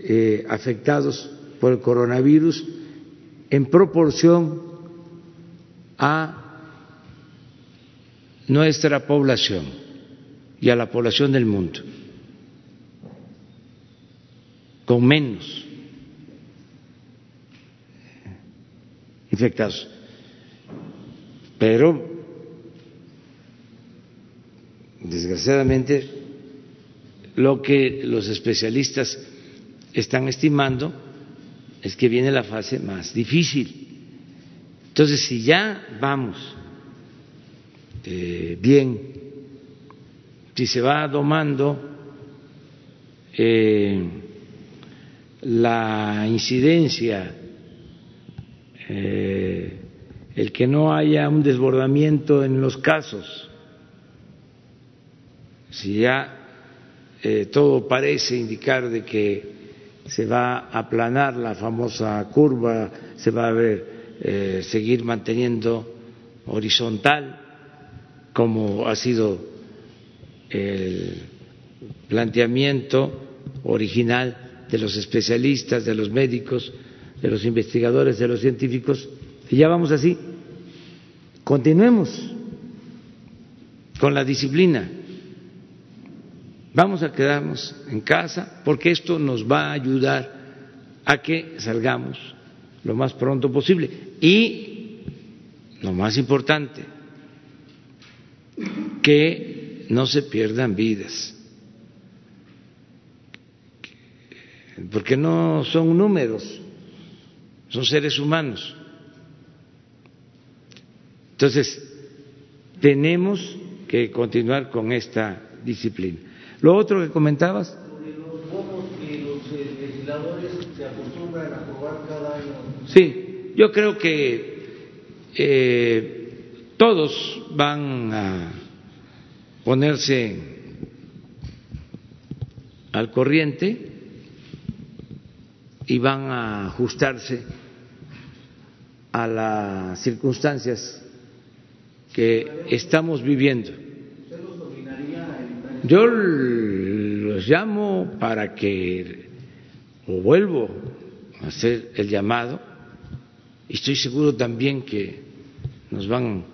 eh, afectados por el coronavirus en proporción a nuestra población y a la población del mundo con menos infectados. Pero, desgraciadamente, lo que los especialistas están estimando es que viene la fase más difícil. Entonces, si ya vamos eh, bien, si se va domando eh, la incidencia, eh, el que no haya un desbordamiento en los casos, si ya todo parece indicar de que se va a aplanar la famosa curva, se va a ver, eh, seguir manteniendo horizontal, como ha sido el planteamiento original de los especialistas, de los médicos, de los investigadores, de los científicos, y ya vamos así. Continuemos con la disciplina. Vamos a quedarnos en casa porque esto nos va a ayudar a que salgamos lo más pronto posible. Y lo más importante, que no se pierdan vidas. Porque no son números, son seres humanos. Entonces, tenemos que continuar con esta disciplina. Lo otro que comentabas. Sobre los bonos que los eh, legisladores se acostumbran a aprobar cada año. Sí, yo creo que eh, todos van a ponerse al corriente y van a ajustarse a las circunstancias que estamos viviendo. Yo los llamo para que, o vuelvo a hacer el llamado, y estoy seguro también que nos van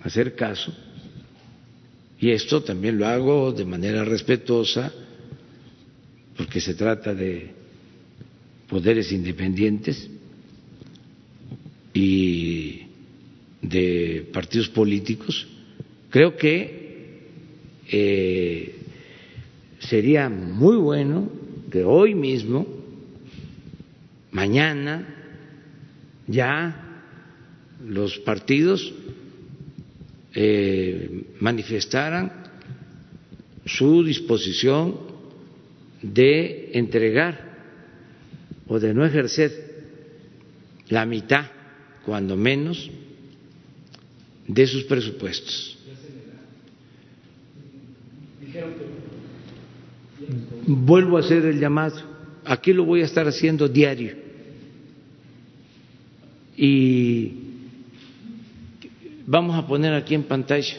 a hacer caso, y esto también lo hago de manera respetuosa, porque se trata de poderes independientes y de partidos políticos, creo que eh, sería muy bueno que hoy mismo, mañana, ya los partidos eh, manifestaran su disposición de entregar o de no ejercer la mitad, cuando menos, de sus presupuestos. Vuelvo a hacer el llamado. Aquí lo voy a estar haciendo diario. Y vamos a poner aquí en pantalla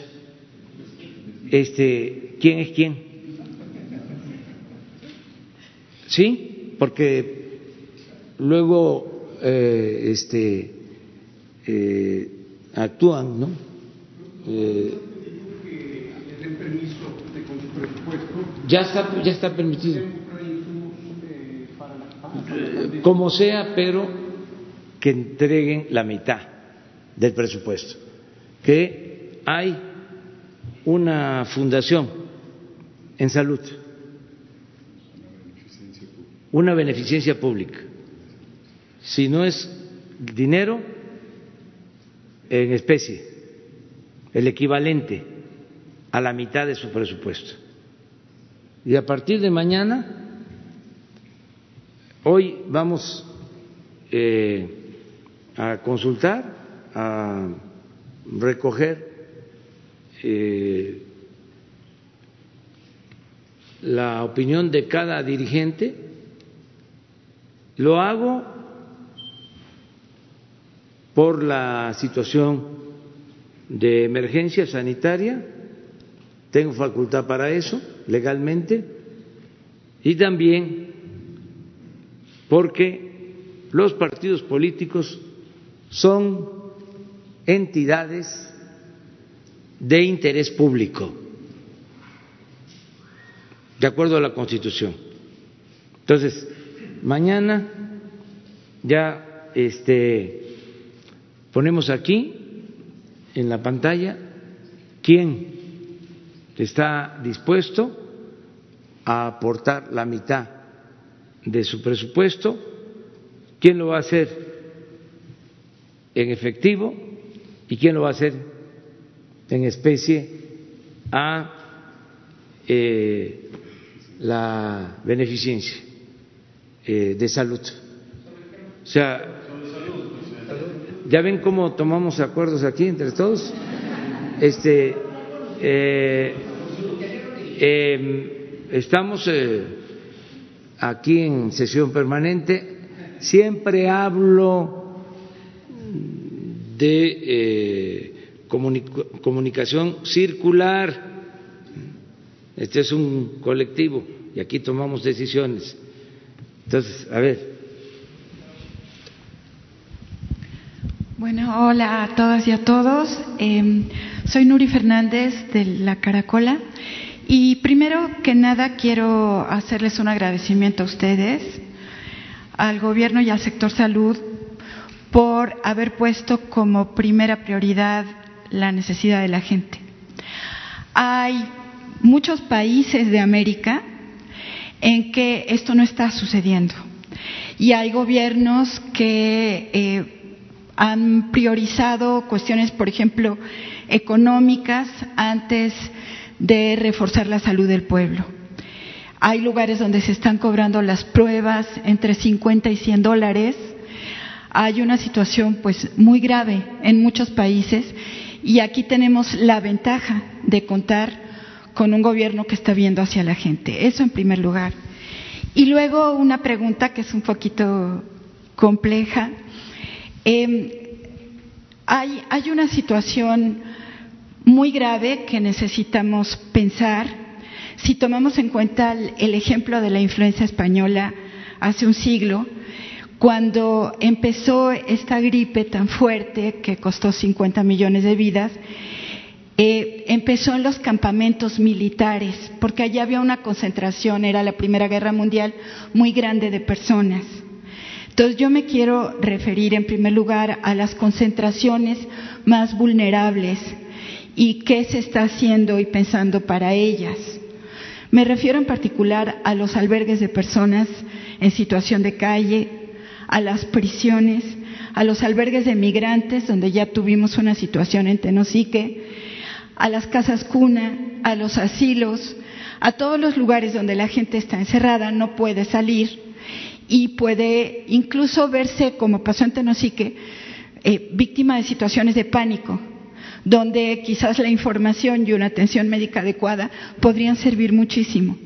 este quién es quién. ¿Sí? Porque luego eh, este eh, actúan, ¿no? Eh, ya está, ya está permitido. Como sea, pero que entreguen la mitad del presupuesto. Que hay una fundación en salud, una beneficencia pública. Si no es dinero, en especie, el equivalente a la mitad de su presupuesto. Y a partir de mañana, hoy vamos eh, a consultar, a recoger eh, la opinión de cada dirigente. Lo hago por la situación de emergencia sanitaria, tengo facultad para eso legalmente y también porque los partidos políticos son entidades de interés público, de acuerdo a la Constitución. Entonces, mañana ya este, ponemos aquí en la pantalla quién está dispuesto a aportar la mitad de su presupuesto, quién lo va a hacer en efectivo y quién lo va a hacer en especie a eh, la beneficencia eh, de salud. O sea, ya ven cómo tomamos acuerdos aquí entre todos. Este, eh, em, estamos aquí en sesión permanente. Siempre hablo de comunicación circular este es un colectivo y aquí tomamos decisiones. Entonces, a ver. Bueno, hola a todas y a todos. Em, soy Nuri Fernández de La Caracola y primero que nada quiero hacerles un agradecimiento a ustedes, al gobierno y al sector salud por haber puesto como primera prioridad la necesidad de la gente. Hay muchos países de América en que esto no está sucediendo. Y hay gobiernos que eh, han priorizado cuestiones, por ejemplo, económicas antes de reforzar la salud del pueblo. Hay lugares donde se están cobrando las pruebas entre 50 y 100 dólares. Hay una situación pues muy grave en muchos países y aquí tenemos la ventaja de contar con un gobierno que está viendo hacia la gente. Eso en primer lugar. Y luego una pregunta que es un poquito compleja. Em, hay, hay una situación muy grave que necesitamos pensar. Si tomamos en cuenta el ejemplo de la influencia española hace un siglo, cuando empezó esta gripe tan fuerte que costó 50 millones de vidas, eh, empezó en los campamentos militares, porque allá había una concentración, era la Primera Guerra Mundial, muy grande de personas. Entonces yo me quiero referir en primer lugar a las concentraciones más vulnerables y qué se está haciendo y pensando para ellas. Me refiero en particular a los albergues de personas en situación de calle, a las prisiones, a los albergues de migrantes, donde ya tuvimos una situación en Tenosique, a las casas cuna, a los asilos, a todos los lugares donde la gente está encerrada, no puede salir y puede incluso verse, como pasó en Tenosique, eh, víctima de situaciones de pánico, donde quizás la información y una atención médica adecuada podrían servir muchísimo.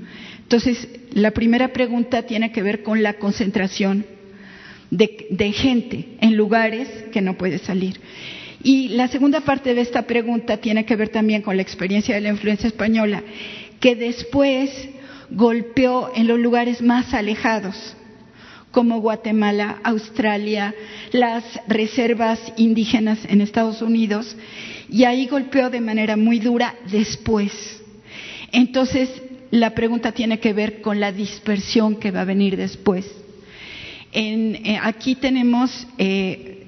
Entonces, la primera pregunta tiene que ver con la concentración de gente en lugares que no puede salir. Y la segunda parte de esta pregunta tiene que ver también con la experiencia de la influencia española, que después golpeó en los lugares más alejados, como Guatemala, Australia, las reservas indígenas en Estados Unidos, y ahí golpeó de manera muy dura después. Entonces, la pregunta tiene que ver con la dispersión que va a venir después. Eh, aquí tenemos eh,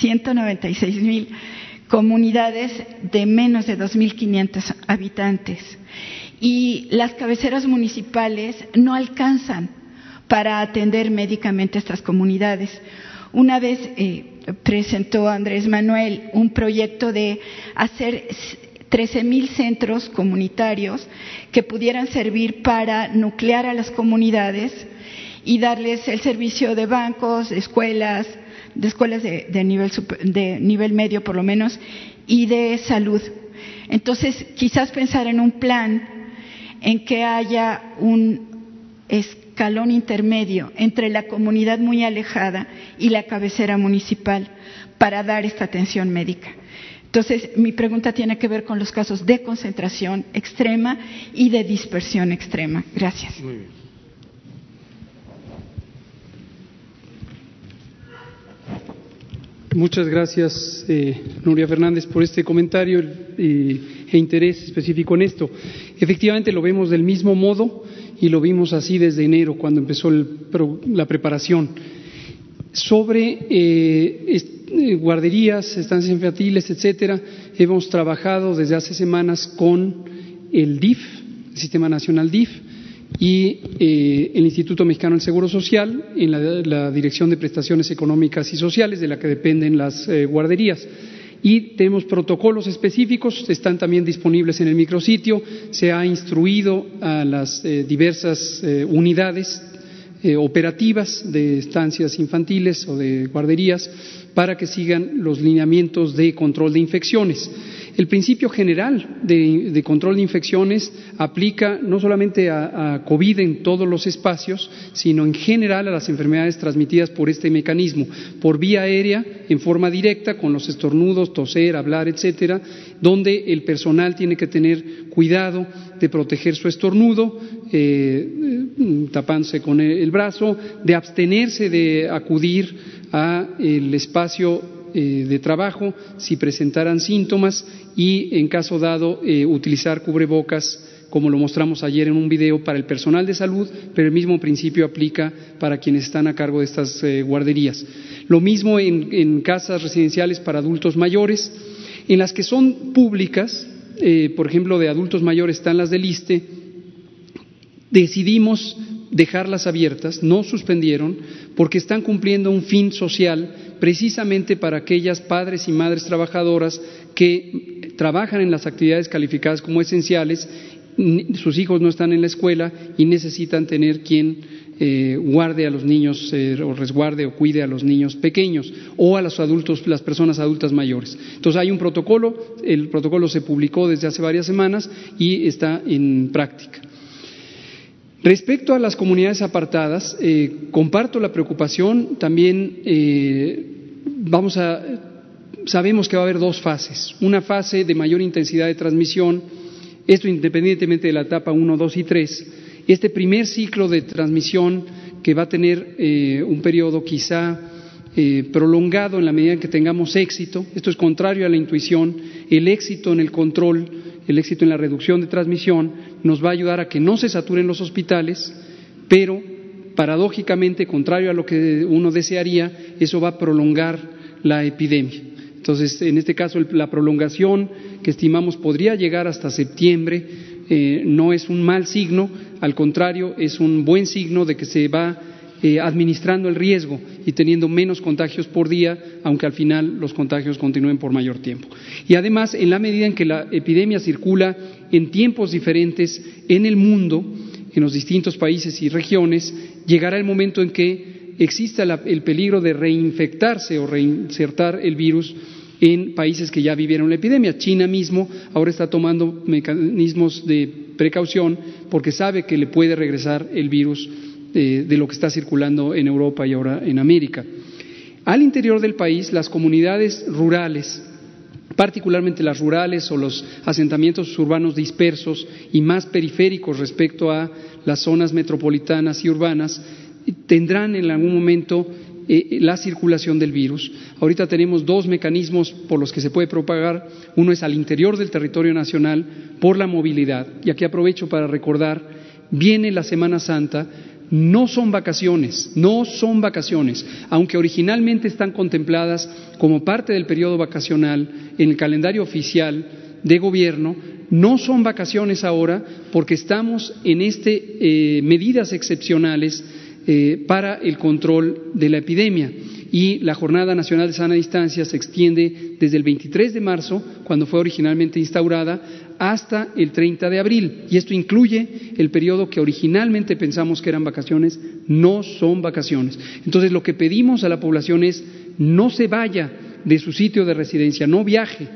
196 mil comunidades de menos de 2.500 habitantes. Y las cabeceras municipales no alcanzan para atender médicamente a estas comunidades. Una vez eh, presentó Andrés Manuel un proyecto de hacer 13.000 centros comunitarios que pudieran servir para nuclear a las comunidades y darles el servicio de bancos, de escuelas, de escuelas de, nivel, de nivel medio por lo menos, y de salud. Entonces, quizás pensar en un plan en que haya un escalón intermedio entre la comunidad muy alejada y la cabecera municipal para dar esta atención médica. Entonces, mi pregunta tiene que ver con los casos de concentración extrema y de dispersión extrema. Gracias. Muchas gracias, eh, Nuria Fernández, por este comentario e interés específico en esto. Efectivamente, lo vemos del mismo modo y lo vimos así desde enero, cuando empezó la preparación. Sobre eh, eh, guarderías, estancias infantiles, etcétera, hemos trabajado desde hace semanas con el DIF, el Sistema Nacional DIF, y eh, el Instituto Mexicano del Seguro Social en la, Dirección de Prestaciones Económicas y Sociales, de la que dependen las guarderías. Y tenemos protocolos específicos, están también disponibles en el micrositio, se ha instruido a las diversas unidades eh, operativas de estancias infantiles o de guarderías para que sigan los lineamientos de control de infecciones. El principio general de, control de infecciones aplica no solamente a, COVID en todos los espacios, sino en general a las enfermedades transmitidas por este mecanismo, por vía aérea, en forma directa, con los estornudos, toser, hablar, etcétera, donde el personal tiene que tener cuidado de proteger su estornudo, eh, eh, tapándose con el brazo, de abstenerse de acudir al espacio eh, de trabajo si presentaran síntomas y, en caso dado, eh, utilizar cubrebocas como lo mostramos ayer en un video para el personal de salud, pero el mismo principio aplica para quienes están a cargo de estas eh, guarderías. Lo mismo en, casas residenciales para adultos mayores, en las que son públicas, por ejemplo, de adultos mayores están las del ISTE, decidimos dejarlas abiertas, no suspendieron, porque están cumpliendo un fin social precisamente para aquellas padres y madres trabajadoras que trabajan en las actividades calificadas como esenciales, sus hijos no están en la escuela y necesitan tener quien eh, guarde a los niños eh, o resguarde o cuide a los niños pequeños o a los adultos, las personas adultas mayores. Entonces hay un protocolo, el protocolo se publicó desde hace varias semanas y está en práctica. Respecto a las comunidades apartadas, eh, comparto la preocupación. También eh, vamos a, sabemos que va a haber dos fases. Una fase de mayor intensidad de transmisión, esto independientemente de la etapa 1, 2 y 3. Este primer ciclo de transmisión que va a tener eh, un periodo quizá prolongado en la medida en que tengamos éxito, esto es contrario a la intuición, el éxito en el control el éxito en la reducción de transmisión nos va a ayudar a que no se saturen los hospitales, pero paradójicamente, contrario a lo que uno desearía, eso va a prolongar la epidemia. Entonces, en este caso, la prolongación que estimamos podría llegar hasta septiembre eh, no es un mal signo, al contrario, es un buen signo de que se va eh, administrando el riesgo y teniendo menos contagios por día, aunque al final los contagios continúen por mayor tiempo. Y además, en la medida en que la epidemia circula en tiempos diferentes en el mundo, en los distintos países y regiones, llegará el momento en que exista el peligro de reinfectarse o reinsertar el virus en países que ya vivieron la epidemia. China mismo ahora está tomando mecanismos de precaución porque sabe que le puede regresar el virus de, lo que está circulando en Europa y ahora en América. Al interior del país, las comunidades rurales, particularmente las rurales o los asentamientos urbanos dispersos y más periféricos respecto a las zonas metropolitanas y urbanas, tendrán en algún momento eh, la circulación del virus. Ahorita tenemos dos mecanismos por los que se puede propagar. Uno es al interior del territorio nacional por la movilidad. Y aquí aprovecho para recordar, viene la Semana Santa, no son vacaciones, no son vacaciones, aunque originalmente están contempladas como parte del periodo vacacional en el calendario oficial de gobierno, no son vacaciones ahora porque estamos en este eh, medidas excepcionales eh, para el control de la epidemia y la Jornada Nacional de Sana Distancia se extiende desde el 23 de marzo, cuando fue originalmente instaurada, hasta el 30 de abril. Y esto incluye el periodo que originalmente pensamos que eran vacaciones, no son vacaciones. Entonces lo que pedimos a la población es no se vaya de su sitio de residencia, no viaje,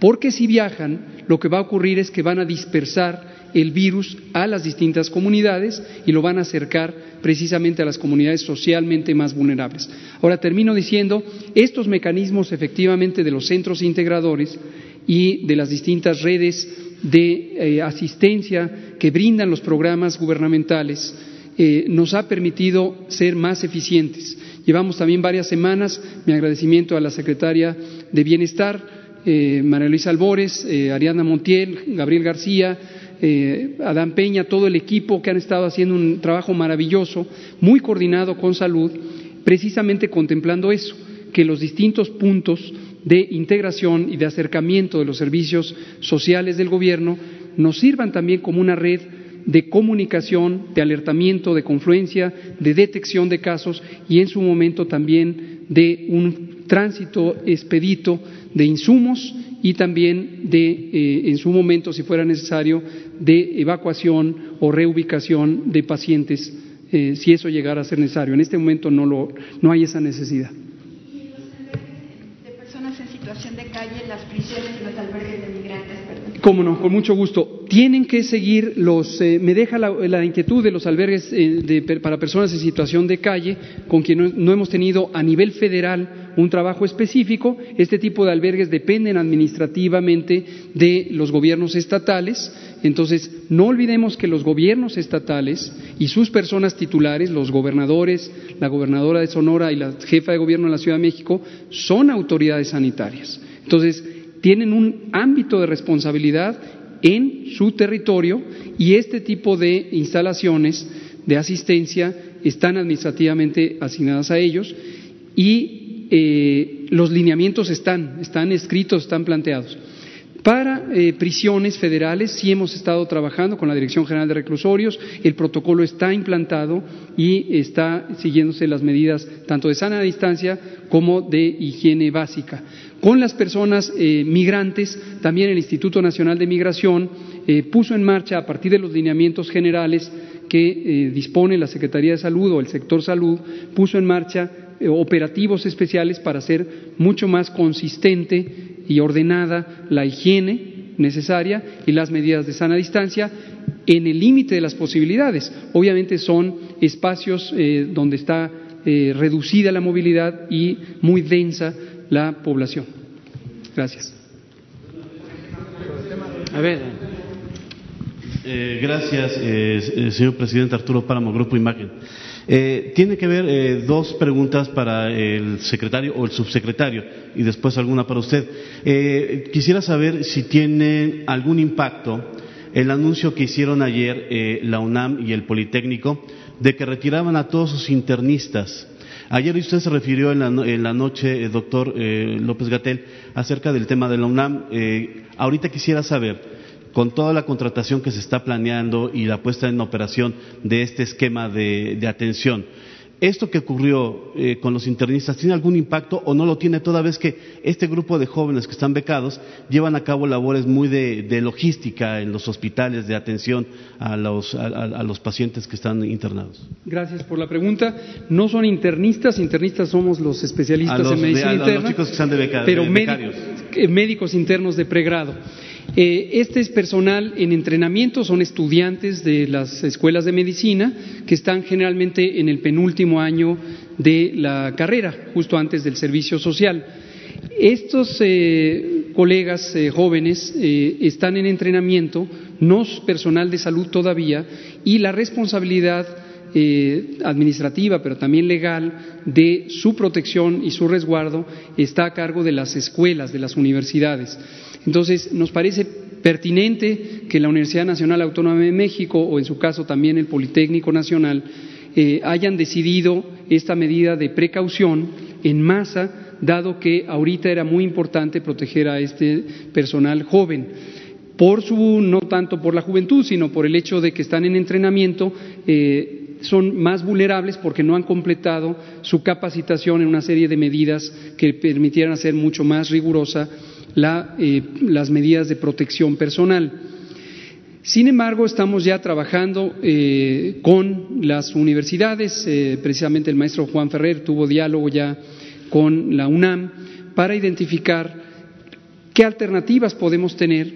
porque si viajan, lo que va a ocurrir es que van a dispersar el virus a las distintas comunidades y lo van a acercar precisamente a las comunidades socialmente más vulnerables. Ahora termino diciendo, estos mecanismos efectivamente de los centros integradores y de las distintas redes de eh, asistencia que brindan los programas gubernamentales eh, nos ha permitido ser más eficientes. Llevamos también varias semanas, mi agradecimiento a la secretaria de Bienestar, eh, María Luisa Albores, Ariana Montiel, Gabriel García, eh, Adán Peña, todo el equipo que han estado haciendo un trabajo maravilloso, muy coordinado con salud, precisamente contemplando eso, que los distintos puntos de integración y de acercamiento de los servicios sociales del gobierno nos sirvan también como una red de comunicación, de alertamiento, de confluencia, de detección de casos y en su momento también de un tránsito expedito de insumos y también de, eh, en su momento, si fuera necesario, de evacuación o reubicación de pacientes, eh, si eso llegara a ser necesario. En este momento no, lo, no hay esa necesidad. de personas en situación de calle, las prisiones y los albergues de migrantes, perdón. Cómo no, con mucho gusto. Tienen que seguir los. Eh, me deja la, la, inquietud de los albergues eh, de, para personas en situación de calle, con quien no, no, hemos tenido a nivel federal un trabajo específico. Este tipo de albergues dependen administrativamente de los gobiernos estatales. Entonces, no olvidemos que los gobiernos estatales y sus personas titulares, los gobernadores, la gobernadora de Sonora y la jefa de gobierno de la Ciudad de México, son autoridades sanitarias. Entonces, tienen un ámbito de responsabilidad en su territorio y este tipo de instalaciones de asistencia están administrativamente asignadas a ellos y eh, los lineamientos están, están escritos, están planteados. Para eh, prisiones federales sí hemos estado trabajando con la Dirección General de Reclusorios, el protocolo está implantado y está siguiéndose las medidas tanto de sana distancia como de higiene básica. Con las personas eh, migrantes, también el Instituto Nacional de Migración eh, puso en marcha, a partir de los lineamientos generales que dispone la Secretaría de Salud o el sector salud, puso en marcha operativos especiales para hacer mucho más consistente y ordenada la higiene necesaria y las medidas de sana distancia en el límite de las posibilidades. Obviamente son espacios eh, donde está eh, reducida la movilidad y muy densa la población. Gracias. A ver. Eh, gracias, señor presidente Arturo Páramo, Grupo Imagen. Eh, tiene que ver eh, dos preguntas para el secretario o el subsecretario y después alguna para usted. Eh, quisiera saber si tiene algún impacto el anuncio que hicieron ayer eh, la UNAM y el Politécnico de que retiraban a todos sus internistas. Ayer usted se refirió en la, en la noche, doctor López Gatel, acerca del tema de la UNAM. ahorita quisiera saber con toda la contratación que se está planeando y la puesta en operación de este esquema de, de atención. ¿Esto que ocurrió eh, con los internistas tiene algún impacto o no lo tiene toda vez que este grupo de jóvenes que están becados llevan a cabo labores muy de, de logística en los hospitales de atención a los, a, a los, pacientes que están internados? Gracias por la pregunta. No son internistas, internistas somos los especialistas los, en medicina de, interna, los chicos que están de beca, pero de médicos, eh, médicos internos de pregrado. Eh, este es personal en entrenamiento, son estudiantes de las escuelas de medicina que están generalmente en el penúltimo año de la carrera, justo antes del servicio social. Estos eh, colegas eh, jóvenes están en entrenamiento, no es personal de salud todavía, y la responsabilidad administrativa, pero también legal, de su protección y su resguardo está a cargo de las escuelas, de las universidades. Entonces, nos parece pertinente que la Universidad Nacional Autónoma de México, o en su caso también el Politécnico Nacional, eh, hayan decidido esta medida de precaución en masa, dado que ahorita era muy importante proteger a este personal joven. Por su, no tanto por la juventud, sino por el hecho de que están en entrenamiento, eh, son más vulnerables porque no han completado su capacitación en una serie de medidas que permitieran hacer mucho más rigurosa eh, las medidas de protección personal. Sin embargo, estamos ya trabajando eh, con las universidades, eh, precisamente el maestro Juan Ferrer tuvo diálogo ya con la UNAM para identificar qué alternativas podemos tener,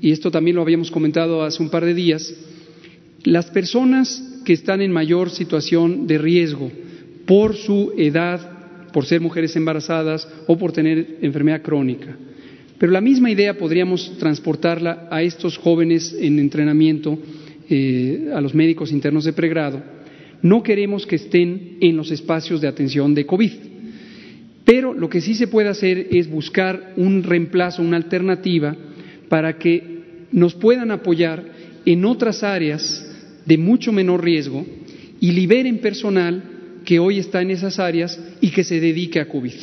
y esto también lo habíamos comentado hace un par de días, las personas que están en mayor situación de riesgo por su edad, por ser mujeres embarazadas o por tener enfermedad crónica. Pero la misma idea podríamos transportarla a estos jóvenes en entrenamiento, eh, a los médicos internos de pregrado, no queremos que estén en los espacios de atención de COVID. Pero lo que sí se puede hacer es buscar un reemplazo, una alternativa para que nos puedan apoyar en otras áreas de mucho menor riesgo y liberen personal que hoy está en esas áreas y que se dedique a COVID.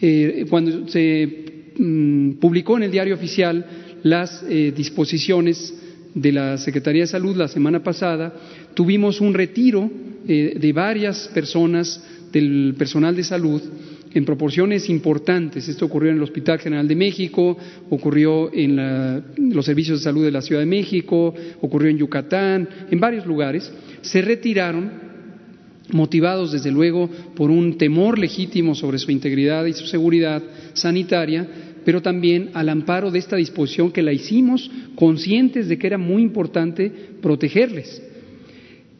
Eh, cuando se mm, publicó en el diario oficial las eh, disposiciones de la Secretaría de Salud la semana pasada, tuvimos un retiro eh, de varias personas del personal de salud en proporciones importantes. Esto ocurrió en el Hospital General de México, ocurrió en, los servicios de salud de la Ciudad de México, ocurrió en Yucatán, en varios lugares. Se retiraron motivados desde luego por un temor legítimo sobre su integridad y su seguridad sanitaria, pero también al amparo de esta disposición que la hicimos conscientes de que era muy importante protegerles.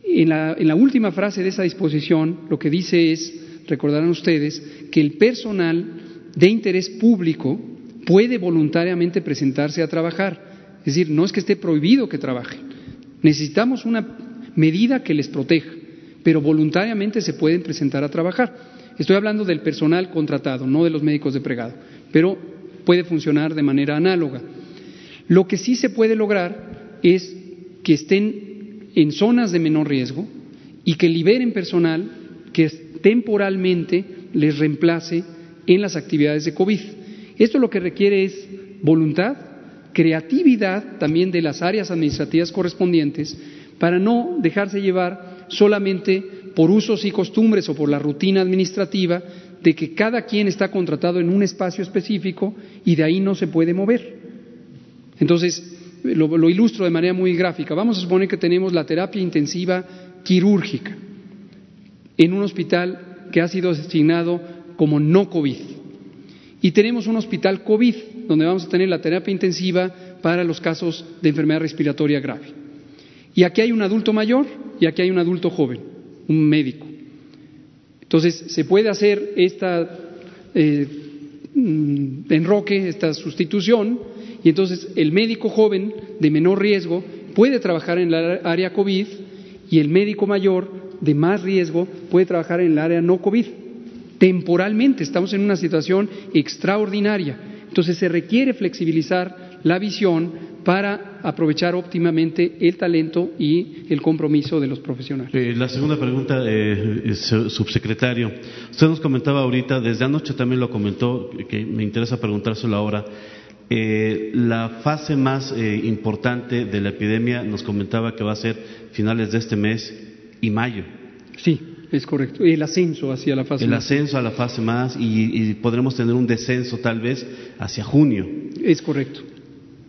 En la, última frase de esa disposición lo que dice es, recordarán ustedes, que el personal de interés público puede voluntariamente presentarse a trabajar. Es decir, no es que esté prohibido que trabajen. Necesitamos una medida que les proteja, pero voluntariamente se pueden presentar a trabajar. Estoy hablando del personal contratado, no de los médicos de pregado, pero puede funcionar de manera análoga. Lo que sí se puede lograr es que estén en zonas de menor riesgo y que liberen personal que temporalmente les reemplace en las actividades de COVID. Esto lo que requiere es voluntad, creatividad también de las áreas administrativas correspondientes para no dejarse llevar solamente por usos y costumbres o por la rutina administrativa de que cada quien está contratado en un espacio específico y de ahí no se puede mover. Entonces, lo, ilustro de manera muy gráfica. Vamos a suponer que tenemos la terapia intensiva quirúrgica en un hospital que ha sido asignado como no COVID. Y tenemos un hospital COVID donde vamos a tener la terapia intensiva para los casos de enfermedad respiratoria grave. Y aquí hay un adulto mayor y aquí hay un adulto joven, un médico. Entonces, se puede hacer esta eh, enroque, esta sustitución, y entonces el médico joven de menor riesgo puede trabajar en la área COVID y el médico mayor de más riesgo puede trabajar en el área no COVID. Temporalmente estamos en una situación extraordinaria. Entonces se requiere flexibilizar la visión para aprovechar óptimamente el talento y el compromiso de los profesionales. Eh, la segunda pregunta, eh, subsecretario. Usted nos comentaba ahorita, desde anoche también lo comentó, que me interesa preguntárselo ahora. Eh, la fase más eh, importante de la epidemia nos comentaba que va a ser finales de este mes y mayo. Sí, es correcto. El ascenso hacia la fase El ascenso a la fase más y, podremos tener un descenso tal vez hacia junio. Es correcto.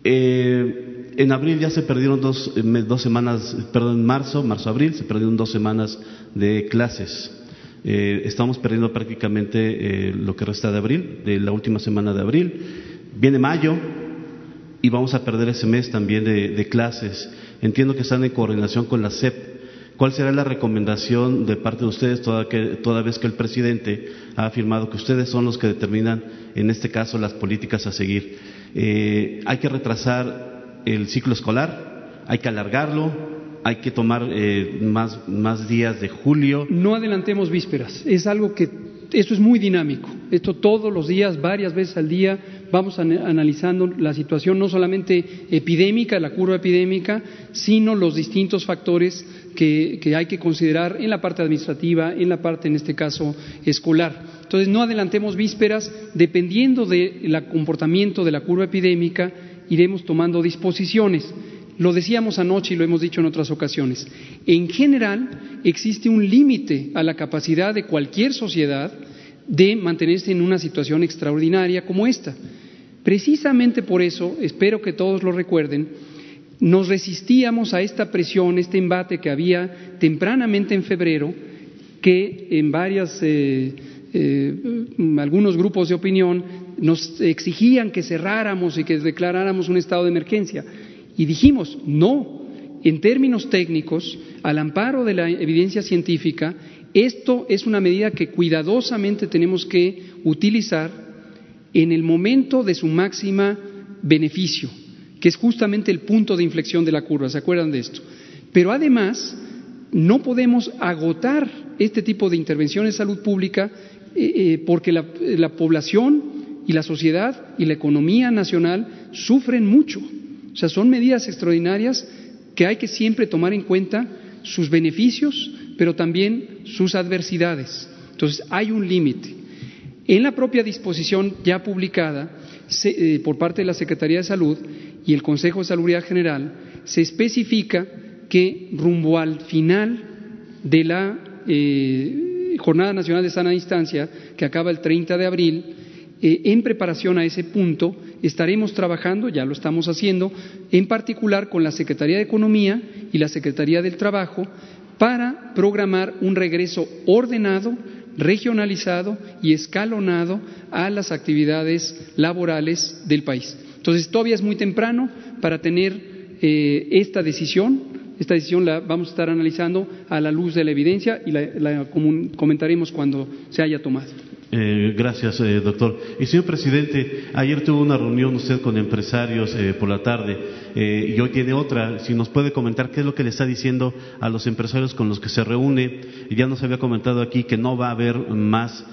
Eh, en abril ya se perdieron dos, eh, dos semanas, perdón, en marzo, marzo-abril, se perdieron dos semanas de clases. Eh, estamos perdiendo prácticamente lo que resta de abril, de la última semana de abril. Viene mayo y vamos a perder ese mes también de, de clases. Entiendo que están en coordinación con la CEP ¿Cuál será la recomendación de parte de ustedes toda, vez que el presidente ha afirmado que ustedes son los que determinan, en este caso, las políticas a seguir? Eh, ¿Hay que retrasar el ciclo escolar? ¿Hay que alargarlo? ¿Hay que tomar eh, más, más días de julio? No adelantemos vísperas. Es algo que esto es muy dinámico. Esto todos los días, varias veces al día, vamos analizando la situación no solamente epidémica, la curva epidémica, sino los distintos factores que, hay que considerar en la parte administrativa, en la parte, en este caso, escolar. Entonces, no adelantemos vísperas, dependiendo del comportamiento de la curva epidémica, iremos tomando disposiciones. Lo decíamos anoche y lo hemos dicho en otras ocasiones. En general, existe un límite a la capacidad de cualquier sociedad de mantenerse en una situación extraordinaria como esta. Precisamente por eso, espero que todos lo recuerden, nos resistíamos a esta presión, este embate que había tempranamente en febrero, que en varias, eh, eh, algunos grupos de opinión nos exigían que cerráramos y que declaráramos un estado de emergencia. Y dijimos, no, en términos técnicos, al amparo de la evidencia científica, esto es una medida que cuidadosamente tenemos que utilizar en el momento de su máxima beneficio, que es justamente el punto de inflexión de la curva, ¿se acuerdan de esto? Pero además no podemos agotar este tipo de intervenciones de salud pública eh, eh, porque la, la población y la sociedad y la economía nacional sufren mucho. O sea, son medidas extraordinarias que hay que siempre tomar en cuenta sus beneficios, pero también sus adversidades. Entonces, hay un límite. En la propia disposición ya publicada se, eh, por parte de la Secretaría de Salud y el Consejo de Salud General, se especifica que rumbo al final de la Jornada Nacional de Sana Distancia, que acaba el 30 de abril, eh, en preparación a ese punto, estaremos trabajando, ya lo estamos haciendo, en particular con la Secretaría de Economía y la Secretaría del Trabajo, para programar un regreso ordenado, regionalizado y escalonado a las actividades laborales del país. Entonces, todavía es muy temprano para tener eh, esta decisión. Esta decisión la vamos a estar analizando a la luz de la evidencia y la, comentaremos cuando se haya tomado. Eh, gracias, eh, doctor. Y señor presidente, ayer tuvo una reunión usted con empresarios eh, por la tarde y hoy tiene otra. Si nos puede comentar qué es lo que le está diciendo a los empresarios con los que se reúne. Ya nos había comentado aquí que no va a haber más,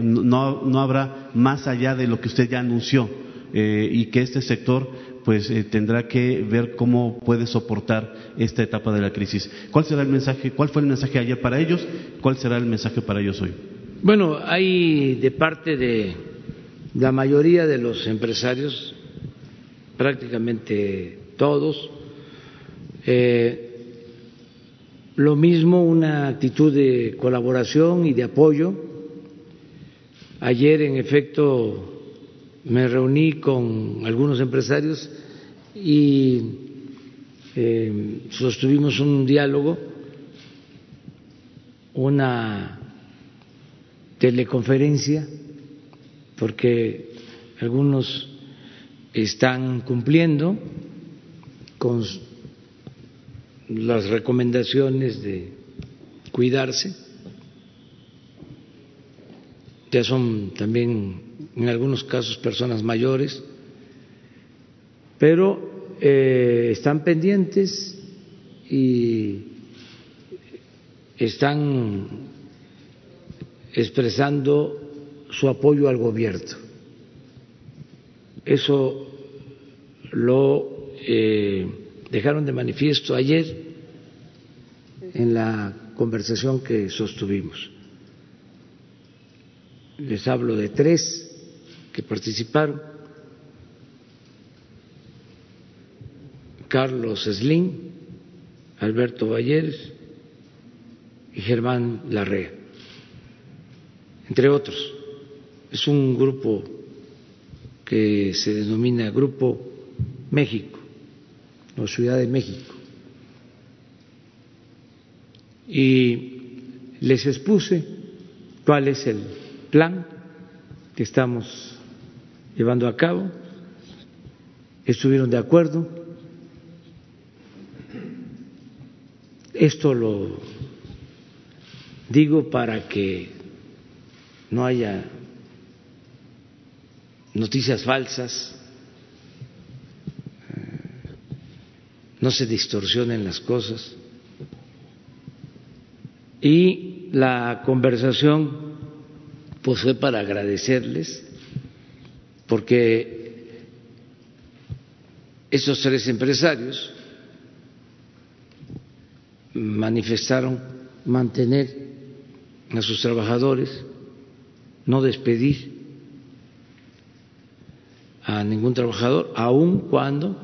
no, no habrá más allá de lo que usted ya anunció y que este sector pues tendrá que ver cómo puede soportar esta etapa de la crisis. ¿Cuál será el mensaje? ¿Cuál fue el mensaje ayer para ellos? ¿Cuál será el mensaje para ellos hoy? Bueno, hay de parte de la mayoría de los empresarios, prácticamente todos, eh, lo mismo una actitud de colaboración y de apoyo. Ayer, en efecto, me reuní con algunos empresarios y eh, sostuvimos un diálogo, una teleconferencia, porque algunos están cumpliendo con las recomendaciones de cuidarse, ya son también en algunos casos personas mayores, pero eh, están pendientes y están expresando su apoyo al gobierno. Eso lo eh, dejaron de manifiesto ayer en la conversación que sostuvimos. Les hablo de tres que participaron. Carlos Slim, Alberto Valleres y Germán Larrea entre otros. Es un grupo que se denomina Grupo México o Ciudad de México. Y les expuse cuál es el plan que estamos llevando a cabo. Estuvieron de acuerdo. Esto lo digo para que no haya noticias falsas, eh, no se distorsionen las cosas. Y la conversación pues fue para agradecerles porque esos tres empresarios manifestaron mantener a sus trabajadores no despedir a ningún trabajador, aun cuando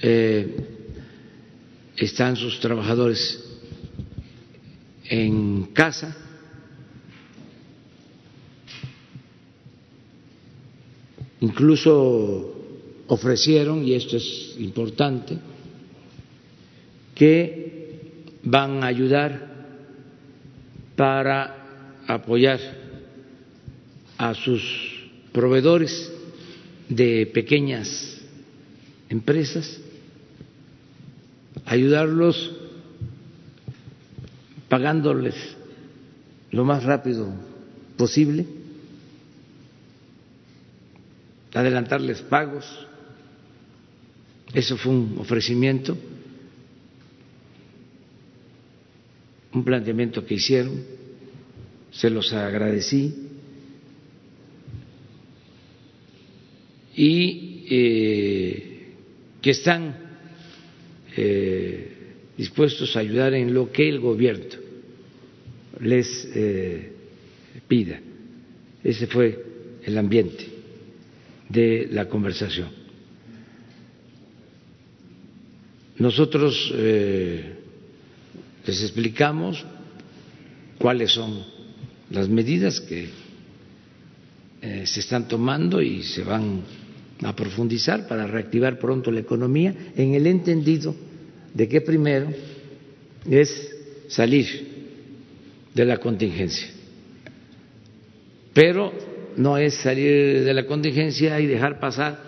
eh, están sus trabajadores en casa. Incluso ofrecieron, y esto es importante, que van a ayudar para apoyar a sus proveedores de pequeñas empresas, ayudarlos pagándoles lo más rápido posible, adelantarles pagos. Eso fue un ofrecimiento. Un planteamiento que hicieron, se los agradecí y eh, que están eh, dispuestos a ayudar en lo que el gobierno les eh, pida. Ese fue el ambiente de la conversación. Nosotros les explicamos cuáles son las medidas que eh, se están tomando y se van a profundizar para reactivar pronto la economía en el entendido de que primero es salir de la contingencia. Pero no es salir de la contingencia y dejar pasar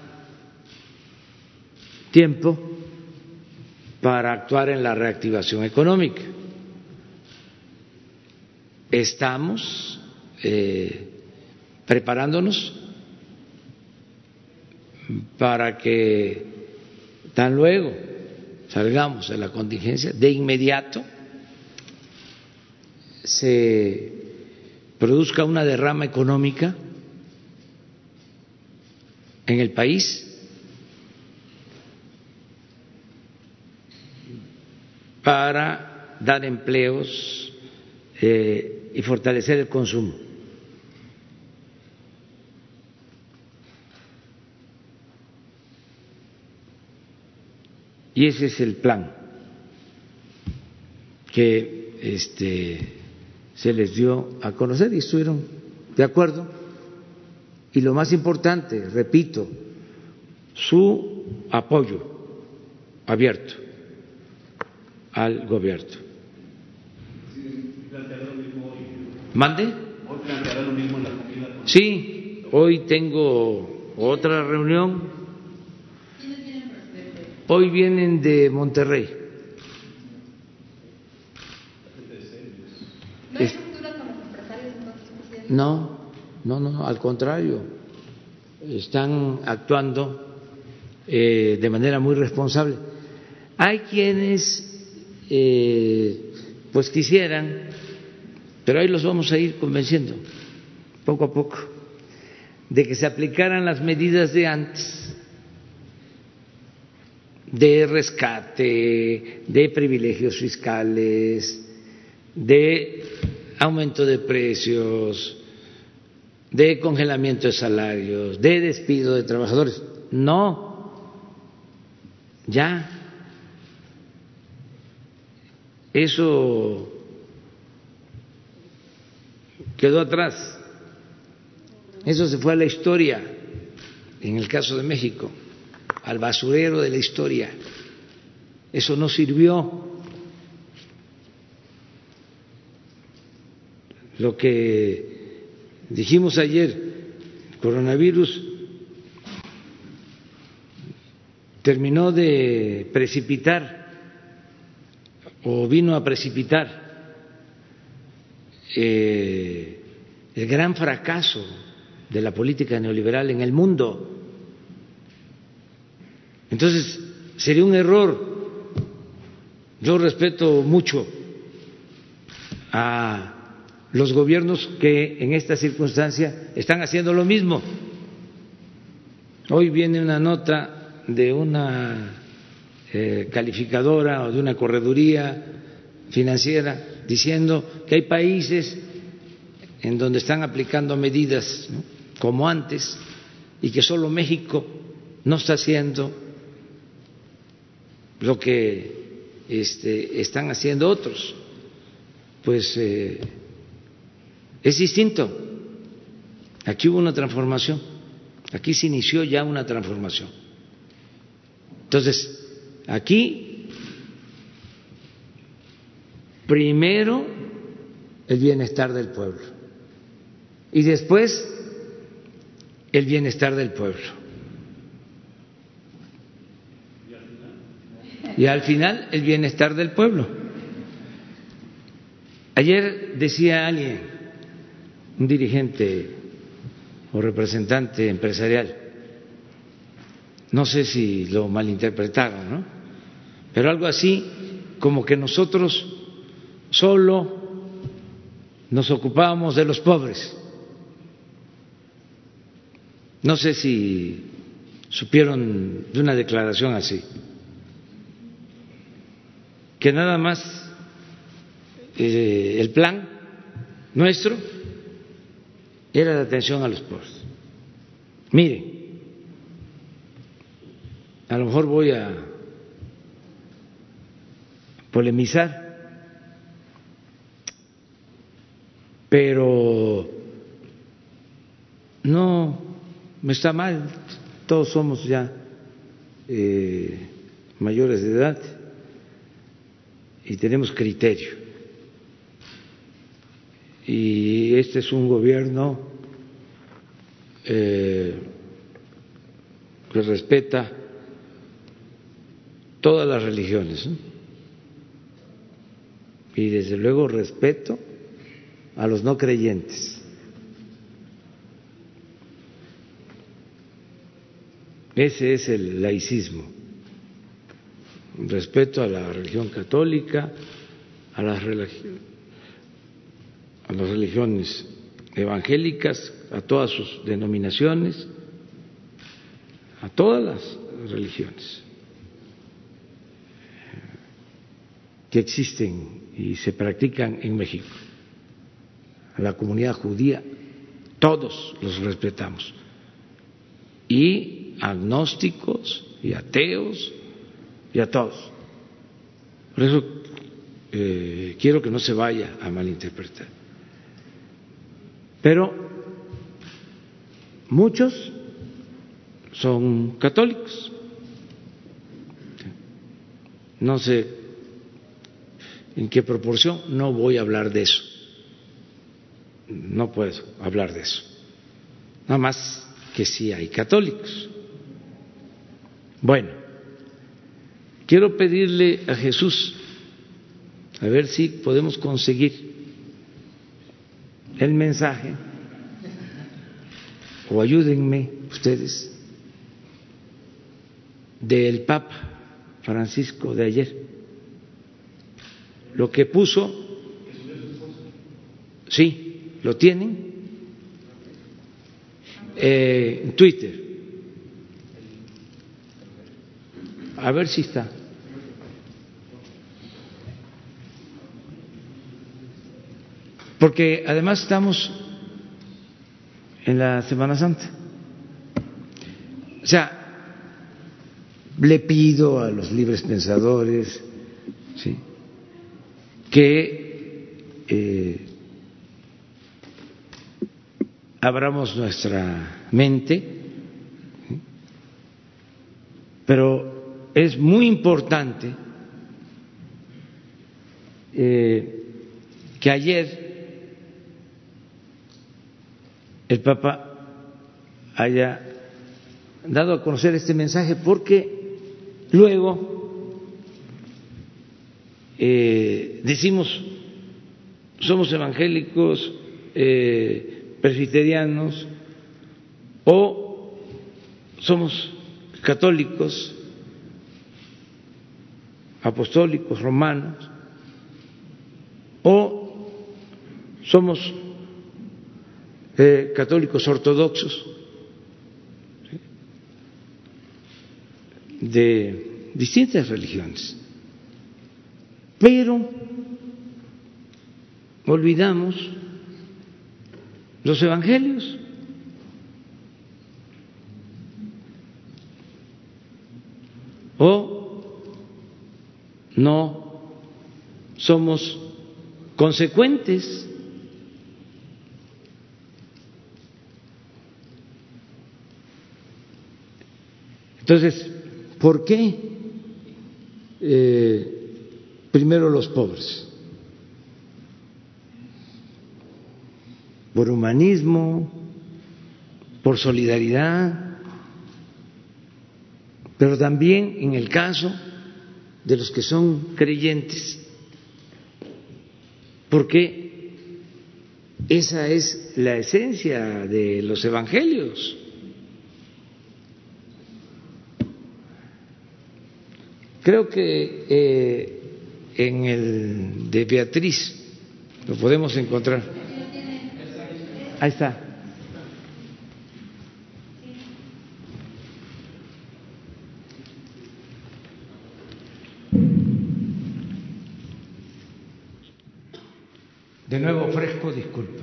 tiempo para actuar en la reactivación económica. Estamos eh, preparándonos para que tan luego salgamos de la contingencia, de inmediato se produzca una derrama económica en el país para dar empleos eh, y fortalecer el consumo. Y ese es el plan que este, se les dio a conocer y estuvieron de acuerdo y lo más importante, repito, su apoyo abierto al gobierno. ¿Mande? Sí, hoy tengo otra reunión. Hoy vienen de Monterrey. No, no, no, al contrario, están actuando eh, de manera muy responsable. Hay quienes, eh, pues quisieran, pero ahí los vamos a ir convenciendo, poco a poco, de que se aplicaran las medidas de antes de rescate, de privilegios fiscales, de aumento de precios, de congelamiento de salarios, de despido de trabajadores. No, ya. Eso quedó atrás. Eso se fue a la historia, en el caso de México, al basurero de la historia. Eso no sirvió. Lo que Dijimos ayer, el coronavirus terminó de precipitar o vino a precipitar eh, el gran fracaso de la política neoliberal en el mundo. Entonces, sería un error. Yo respeto mucho a los gobiernos que en esta circunstancia están haciendo lo mismo. Hoy viene una nota de una eh, calificadora o de una correduría financiera diciendo que hay países en donde están aplicando medidas como antes y que solo México no está haciendo lo que este, están haciendo otros. Pues eh, es distinto. Aquí hubo una transformación. Aquí se inició ya una transformación. Entonces, aquí, primero el bienestar del pueblo y después el bienestar del pueblo. Y al final el bienestar del pueblo. Ayer decía alguien, un dirigente o representante empresarial. No sé si lo malinterpretaron, ¿no? Pero algo así como que nosotros solo nos ocupábamos de los pobres. No sé si supieron de una declaración así, que nada más eh, el plan nuestro era de atención a los pobres. Miren, a lo mejor voy a polemizar, pero no me está mal, todos somos ya eh, mayores de edad y tenemos criterio. Y este es un gobierno eh, que respeta todas las religiones. Y desde luego respeto a los no creyentes. Ese es el laicismo. Respeto a la religión católica, a las, a las religiones evangélicas, a todas sus denominaciones, a todas las religiones que existen y se practican en México. A la comunidad judía, todos los respetamos. Y agnósticos y ateos y a todos. Por eso eh, quiero que no se vaya a malinterpretar. Pero muchos son católicos. No sé en qué proporción, no voy a hablar de eso. No puedo hablar de eso. Nada más que sí hay católicos. Bueno, quiero pedirle a Jesús, a ver si podemos conseguir el mensaje, o ayúdenme ustedes, del Papa Francisco de ayer. Lo que puso, sí, lo tienen, eh, en Twitter. A ver si está. Porque además estamos en la Semana Santa. O sea, le pido a los libres pensadores ¿sí? Que eh, abramos nuestra mente, pero es muy importante eh, que ayer el Papa haya dado a conocer este mensaje porque luego eh, decimos somos evangélicos, eh, presbiterianos o somos católicos apostólicos romanos o somos eh, católicos ortodoxos de distintas religiones. Pero olvidamos los evangelios. O no somos consecuentes. Entonces, ¿por qué eh, primero los pobres? Por humanismo, por solidaridad, pero también en el caso de los que son creyentes, porque esa es la esencia de los evangelios. Creo que eh, en el de Beatriz, lo podemos encontrar. Ahí está. De nuevo ofrezco disculpa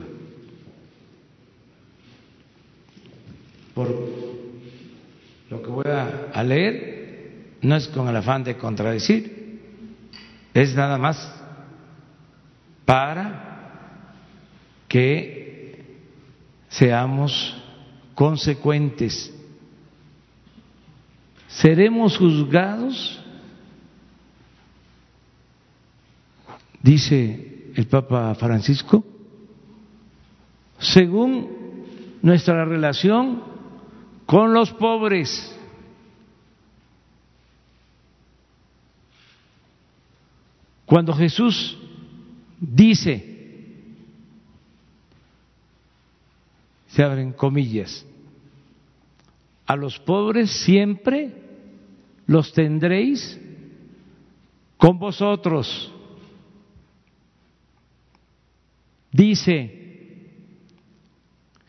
por lo que voy a, leer, no es con el afán de contradecir, es nada más para que seamos consecuentes. Seremos juzgados, dice el Papa Francisco, según nuestra relación con los pobres. Cuando Jesús dice, se abren comillas, a los pobres siempre los tendréis con vosotros. Dice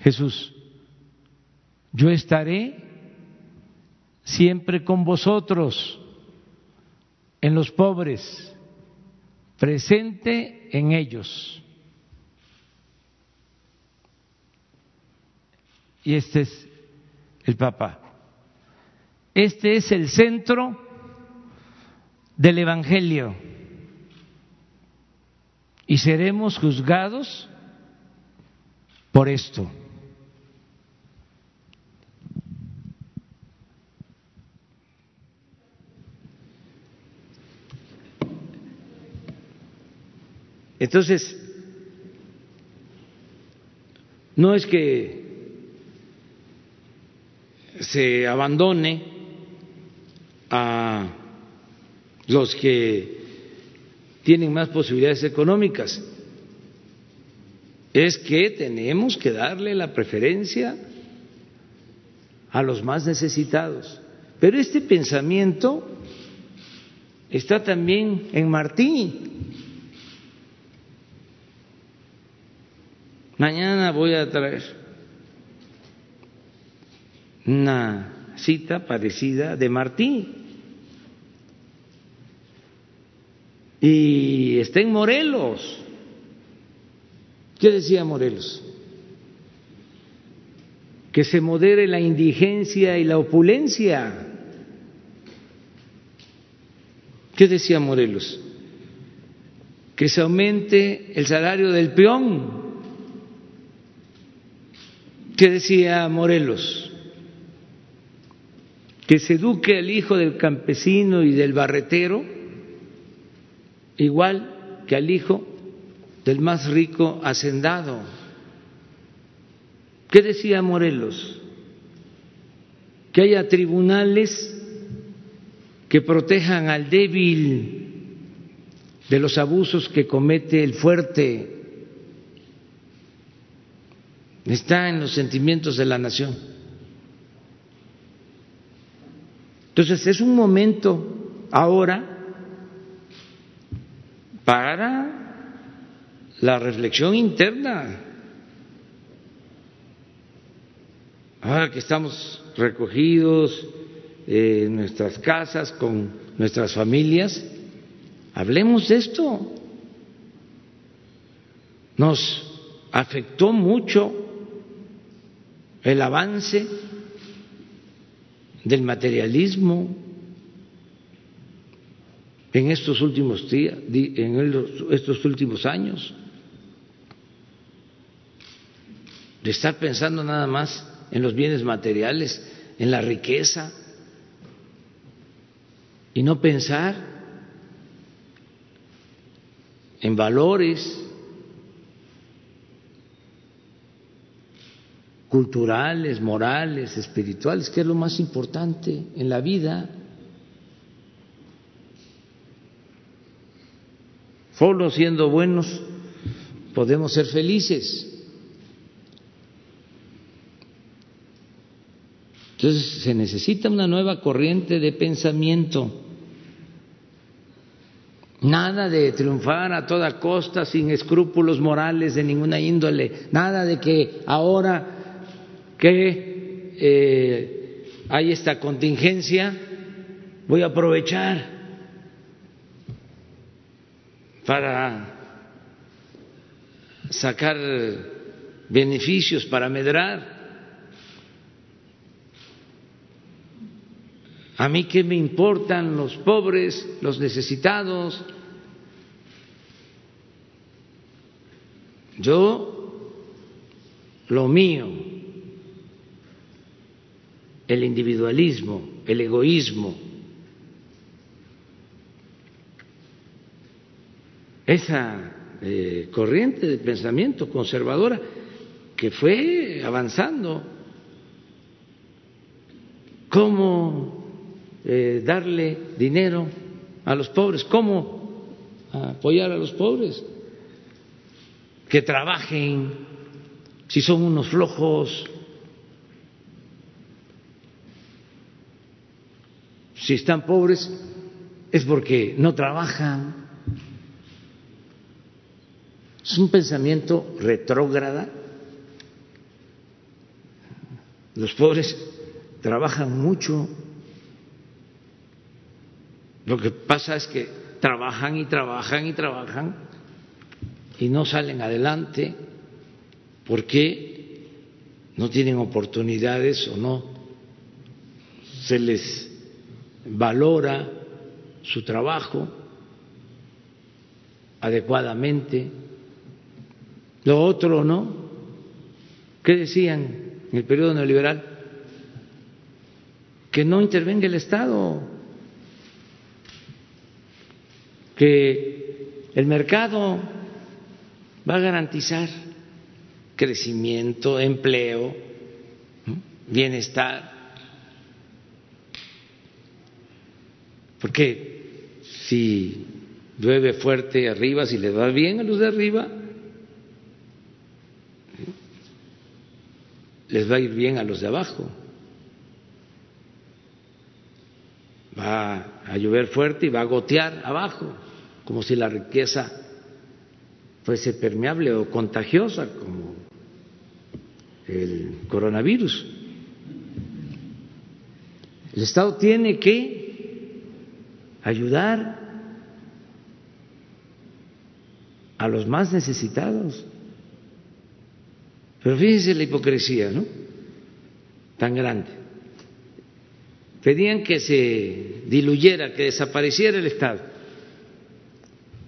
Jesús, yo estaré siempre con vosotros en los pobres, presente en ellos. Y este es el Papa. Este es el centro del Evangelio y seremos juzgados por esto. Entonces, no es que se abandone a los que tienen más posibilidades económicas. Es que tenemos que darle la preferencia a los más necesitados. Pero este pensamiento está también en Martí. Mañana voy a traer una cita parecida de Martí. y está en Morelos. ¿Qué decía Morelos? Que se modere la indigencia y la opulencia. ¿Qué decía Morelos? Que se aumente el salario del peón. ¿Qué decía Morelos? Que se eduque al hijo del campesino y del barretero igual que al hijo del más rico hacendado. ¿Qué decía Morelos? Que haya tribunales que protejan al débil de los abusos que comete el fuerte. Está en los sentimientos de la nación. Entonces es un momento ahora para la reflexión interna. Ahora que estamos recogidos en nuestras casas con nuestras familias, hablemos de esto. Nos afectó mucho el avance del materialismo, en estos últimos días, en estos últimos años, de estar pensando nada más en los bienes materiales, en la riqueza, y no pensar en valores culturales, morales, espirituales, que es lo más importante en la vida. Solo siendo buenos podemos ser felices. Entonces se necesita una nueva corriente de pensamiento Nada de triunfar a toda costa sin escrúpulos morales de ninguna índole, nada de que ahora que eh, hay esta contingencia voy a aprovechar para sacar beneficios, para medrar. A mí qué me importan los pobres, los necesitados. Yo, lo mío, el individualismo, el egoísmo, esa eh, corriente de pensamiento conservadora que fue avanzando. ¿Cómo eh, darle dinero a los pobres? ¿Cómo apoyar a los pobres? Que trabajen, si son unos flojos, si están pobres es porque no trabajan. Es un pensamiento retrógrada. Los pobres trabajan mucho. Lo que pasa es que trabajan y trabajan y trabajan y no salen adelante porque no tienen oportunidades o no se les valora su trabajo adecuadamente. Lo otro no. ¿Qué decían en el periodo neoliberal? Que no intervenga el Estado, que el mercado va a garantizar crecimiento, empleo, bienestar. Porque si llueve fuerte arriba, si le va bien a los de arriba, les va a ir bien a los de abajo. Va a llover fuerte y va a gotear abajo, como si la riqueza fuese permeable o contagiosa, como el coronavirus. El Estado tiene que ayudar a los más necesitados. Pero fíjense la hipocresía, ¿no? Tan grande. Pedían que se diluyera, que desapareciera el Estado.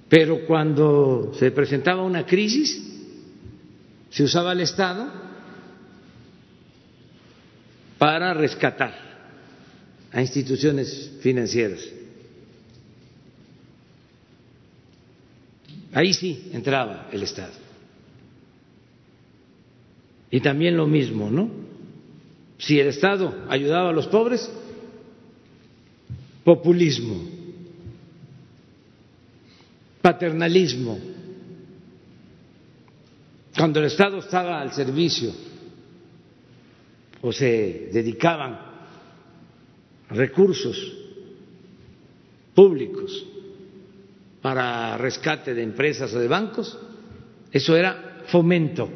Pero cuando se presentaba una crisis, se usaba el Estado para rescatar a instituciones financieras. Ahí sí entraba el Estado. Y también lo mismo, ¿no? Si el Estado ayudaba a los pobres, populismo, paternalismo. Cuando el Estado estaba al servicio o se dedicaban recursos públicos para rescate de empresas o de bancos, eso era fomento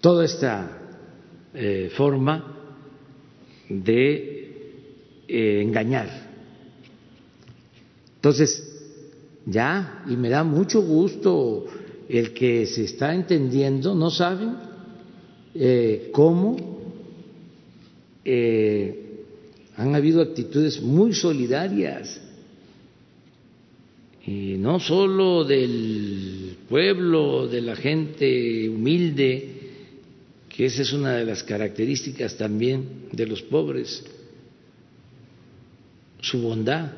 toda esta eh, forma de eh, engañar. Entonces, ya, y me da mucho gusto el que se está entendiendo, no saben eh, cómo han habido actitudes muy solidarias, y no solo del pueblo, de la gente humilde, que esa es una de las características también de los pobres, su bondad.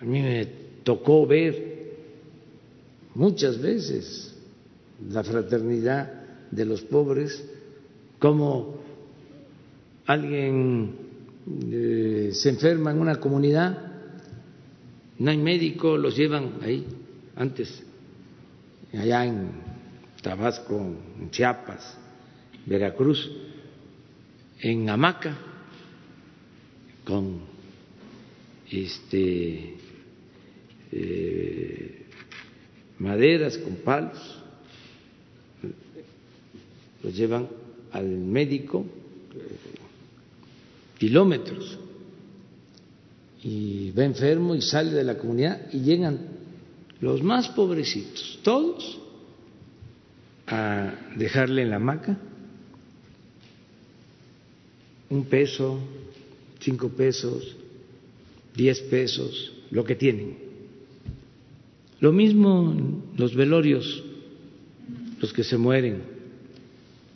A mí me tocó ver muchas veces la fraternidad de los pobres, como alguien eh, se enferma en una comunidad, no hay médico, los llevan ahí antes, allá en Tabasco, en Chiapas, Veracruz, en hamaca, con este, eh, maderas, con palos, los llevan al médico kilómetros y va enfermo y sale de la comunidad y llegan los más pobrecitos, todos, a dejarle en la hamaca un peso, cinco pesos, diez pesos, lo que tienen. Lo mismo los velorios, los que se mueren.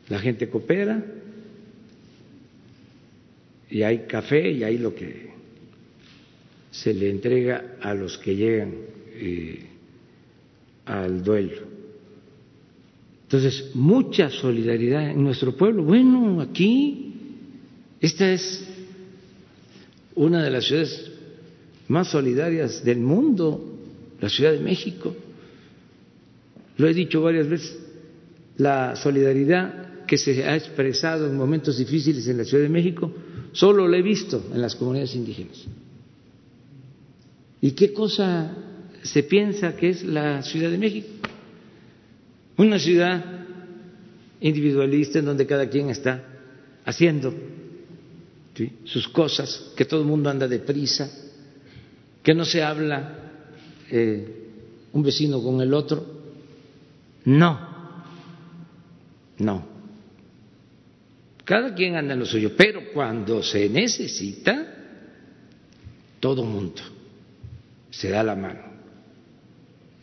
La gente coopera y hay café y hay lo que se le entrega a los que llegan eh, al duelo. Entonces, mucha solidaridad en nuestro pueblo. Bueno, aquí, esta es una de las ciudades más solidarias del mundo, la Ciudad de México. Lo he dicho varias veces, la solidaridad que se ha expresado en momentos difíciles en la Ciudad de México, solo la he visto en las comunidades indígenas. ¿Y qué cosa se piensa que es la Ciudad de México? Una ciudad individualista en donde cada quien está haciendo sus cosas, que todo el mundo anda deprisa, que no se habla eh, un vecino con el otro. No, no. Cada quien anda en lo suyo, pero cuando se necesita, todo mundo se da la mano.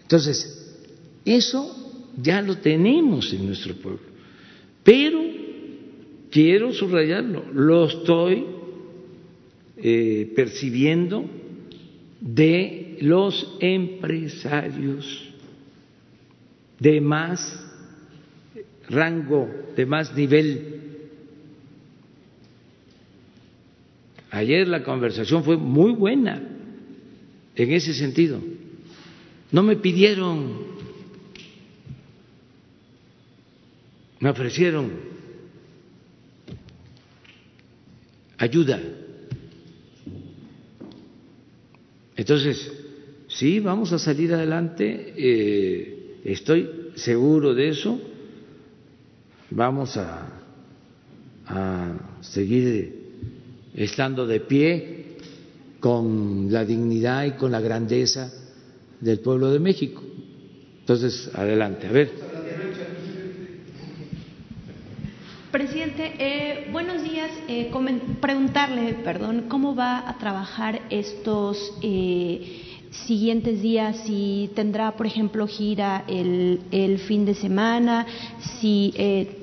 Entonces, eso ya lo tenemos en nuestro pueblo, pero quiero subrayarlo, lo estoy eh, percibiendo de los empresarios de más rango, de más nivel. Ayer la conversación fue muy buena en ese sentido. No me pidieron, me ofrecieron ayuda. Entonces, sí, vamos a salir adelante, eh, estoy seguro de eso, vamos a, a seguir estando de pie con la dignidad y con la grandeza del pueblo de México. Entonces, adelante, a ver. Presidente, eh, buenos días. Eh, preguntarle, perdón, cómo va a trabajar estos eh, siguientes días, si tendrá, por ejemplo, gira el, el fin de semana, si eh,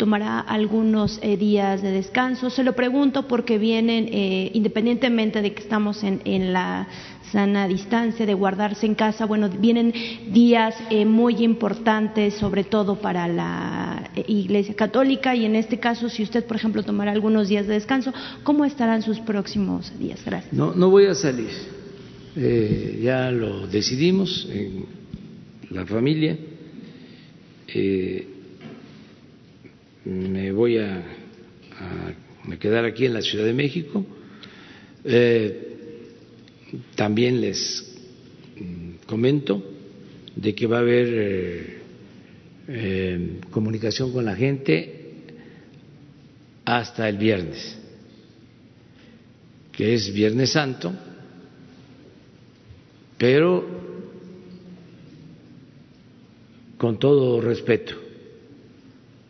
tomará algunos eh, días de descanso. Se lo pregunto porque vienen, eh, independientemente de que estamos en, en, la sana distancia, de guardarse en casa, bueno, vienen días eh, muy importantes, sobre todo para la eh, Iglesia Católica, y en este caso, si usted, por ejemplo, tomará algunos días de descanso, ¿cómo estarán sus próximos días? Gracias. No, no voy a salir. Eh, ya lo decidimos en la familia. Eh, me voy a, quedar aquí en la Ciudad de México. Eh, también les comento de que va a haber eh, eh, comunicación con la gente hasta el viernes, que es Viernes Santo, pero con todo respeto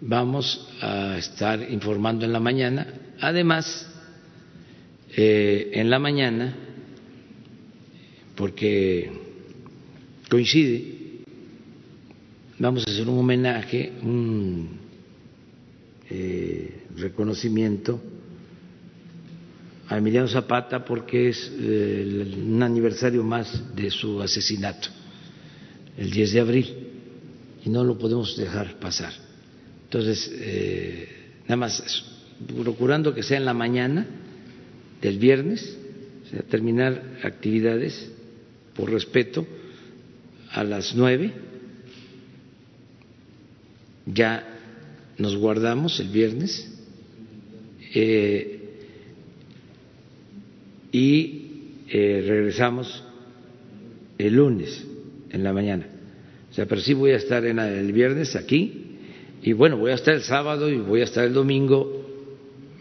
vamos a estar informando en la mañana. Además, eh, en la mañana, porque coincide, vamos a hacer un homenaje, un eh, reconocimiento a Emiliano Zapata porque es eh, un aniversario más de su asesinato, el 10 de abril, y no lo podemos dejar pasar. Entonces, eh, nada más procurando que sea en la mañana del viernes, o sea, terminar actividades por respeto a las nueve. Ya nos guardamos el viernes. Eh, y eh, regresamos el lunes en la mañana. O sea, pero sí voy a estar en el viernes aquí y bueno, voy a estar el sábado y voy a estar el domingo.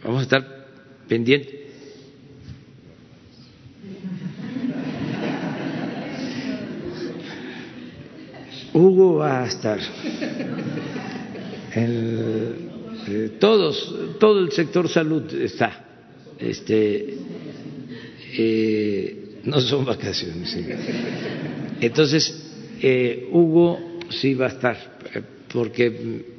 Vamos a estar pendientes. Hugo va a estar. Eh, todos, todo el sector salud está. Este, eh, no son vacaciones. Entonces, eh, Hugo sí va a estar, porque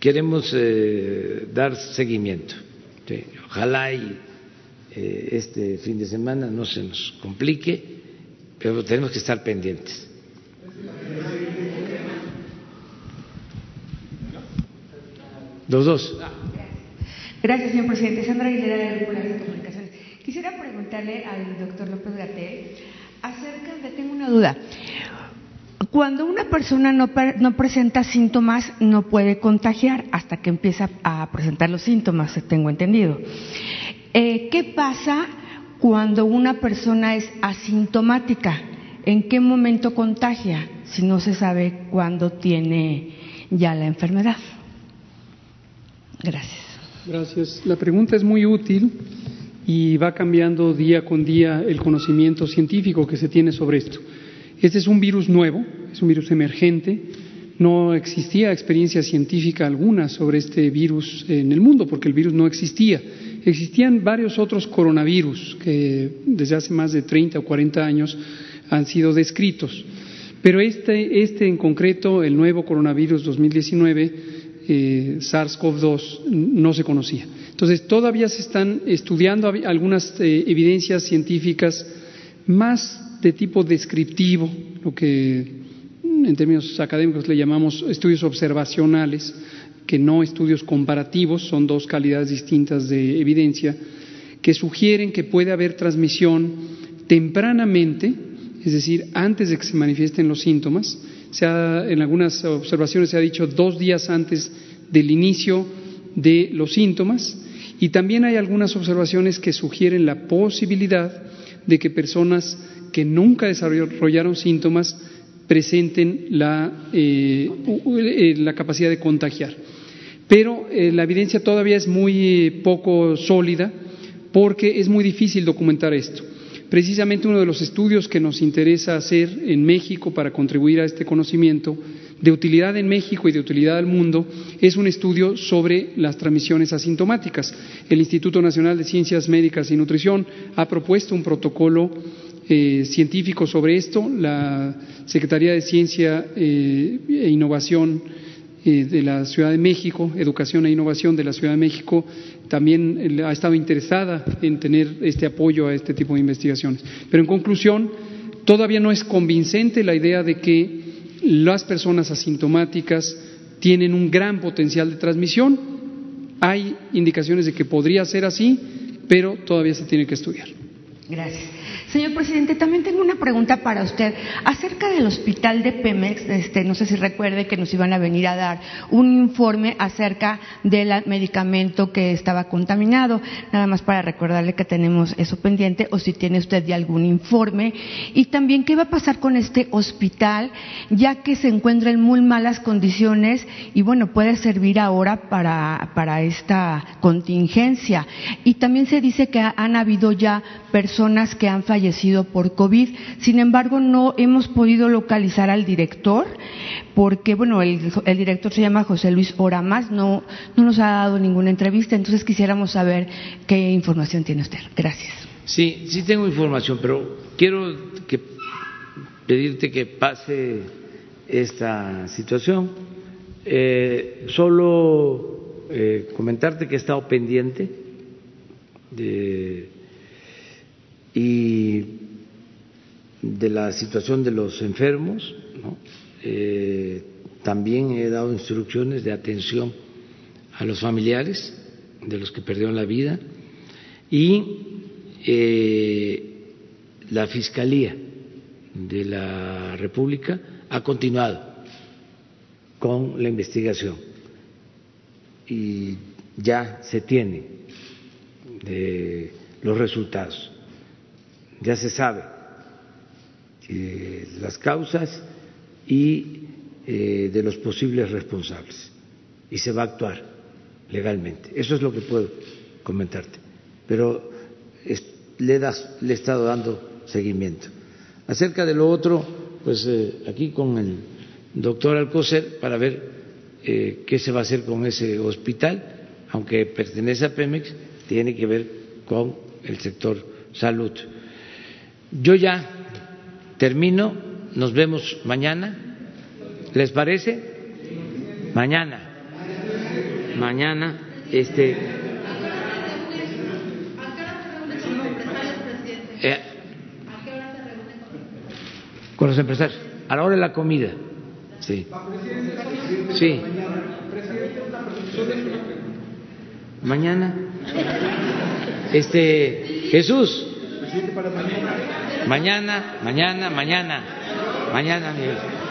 queremos dar seguimiento. Ojalá y este fin de semana no se nos complique, pero tenemos que estar pendientes. Los dos. Gracias, señor presidente. Sandra Aguilera, de Grupo de Comunicaciones. Quisiera preguntarle al doctor López Gatel acerca de, tengo una duda. Cuando una persona no, no, presenta síntomas, no puede contagiar hasta que empieza a presentar los síntomas, tengo entendido. Eh, ¿Qué pasa cuando una persona es asintomática? ¿En qué momento contagia si no se sabe cuándo tiene ya la enfermedad? Gracias. Gracias. La pregunta es muy útil y va cambiando día con día el conocimiento científico que se tiene sobre esto. Este es un virus nuevo, es un virus emergente. No existía experiencia científica alguna sobre este virus en el mundo porque el virus no existía. Existían varios otros coronavirus que desde hace más de 30 o 40 años han sido descritos. Pero este, este en concreto, el nuevo coronavirus 2019, eh, SARS-CoV-2, no se conocía. Entonces, todavía se están estudiando algunas eh, evidencias científicas más de tipo descriptivo, lo que en términos académicos le llamamos estudios observacionales, que no estudios comparativos, son dos calidades distintas de evidencia, que sugieren que puede haber transmisión tempranamente es decir, antes de que se manifiesten los síntomas. en algunas observaciones se ha dicho dos días antes del inicio de los síntomas y también hay algunas observaciones que sugieren la posibilidad de que personas que nunca desarrollaron síntomas presenten la, eh, eh, la capacidad de contagiar. Pero eh, la evidencia todavía es muy poco sólida porque es muy difícil documentar esto. Precisamente uno de los estudios que nos interesa hacer en México para contribuir a este conocimiento de utilidad en México y de utilidad al mundo es un estudio sobre las transmisiones asintomáticas. El Instituto Nacional de Ciencias Médicas y Nutrición ha propuesto un protocolo eh, científico sobre esto. La Secretaría de Ciencia eh, e Innovación eh, de la Ciudad de México, Educación e Innovación de la Ciudad de México, también eh, ha estado interesada en tener este apoyo a este tipo de investigaciones. Pero en conclusión, todavía no es convincente la idea de que las personas asintomáticas tienen un gran potencial de transmisión. Hay indicaciones de que podría ser así, pero todavía se tiene que estudiar. Gracias. Señor presidente, también tengo una pregunta para usted acerca del hospital de Pemex. Este, no sé si recuerde que nos iban a venir a dar un informe acerca del medicamento que estaba contaminado. Nada más para recordarle que tenemos eso pendiente o si tiene usted ya algún informe. Y también qué va a pasar con este hospital, ya que se encuentra en muy malas condiciones y bueno, puede servir ahora para, para esta contingencia. Y también se dice que han habido ya personas que han fallecido por COVID. Sin embargo, no hemos podido localizar al director porque, bueno, el, director se llama José Luis Oramas, no, no nos ha dado ninguna entrevista, entonces quisiéramos saber qué información tiene usted. Gracias. Sí, sí tengo información, pero quiero que, pedirte que pase esta situación. Eh, solo eh, comentarte que he estado pendiente de y de la situación de los enfermos. Eh, también he dado instrucciones de atención a los familiares de los que perdieron la vida y eh, la Fiscalía de la República ha continuado con la investigación y ya se tiene de los resultados, ya se sabe eh, las causas y eh, de los posibles responsables y se va a actuar legalmente. Eso es lo que puedo comentarte. Pero le, das, le he estado dando seguimiento. Acerca de lo otro, pues eh, aquí con el doctor Alcocer para ver qué se va a hacer con ese hospital, aunque pertenece a Pemex, tiene que ver con el sector salud. Yo ya termino, nos vemos mañana. ¿Les parece? Mañana. Mañana, este. Eh, con los empresarios. A la hora de la comida. Sí. Sí. Mañana. Este, Jesús. Mañana, mañana, mañana. Mañana, Miguel.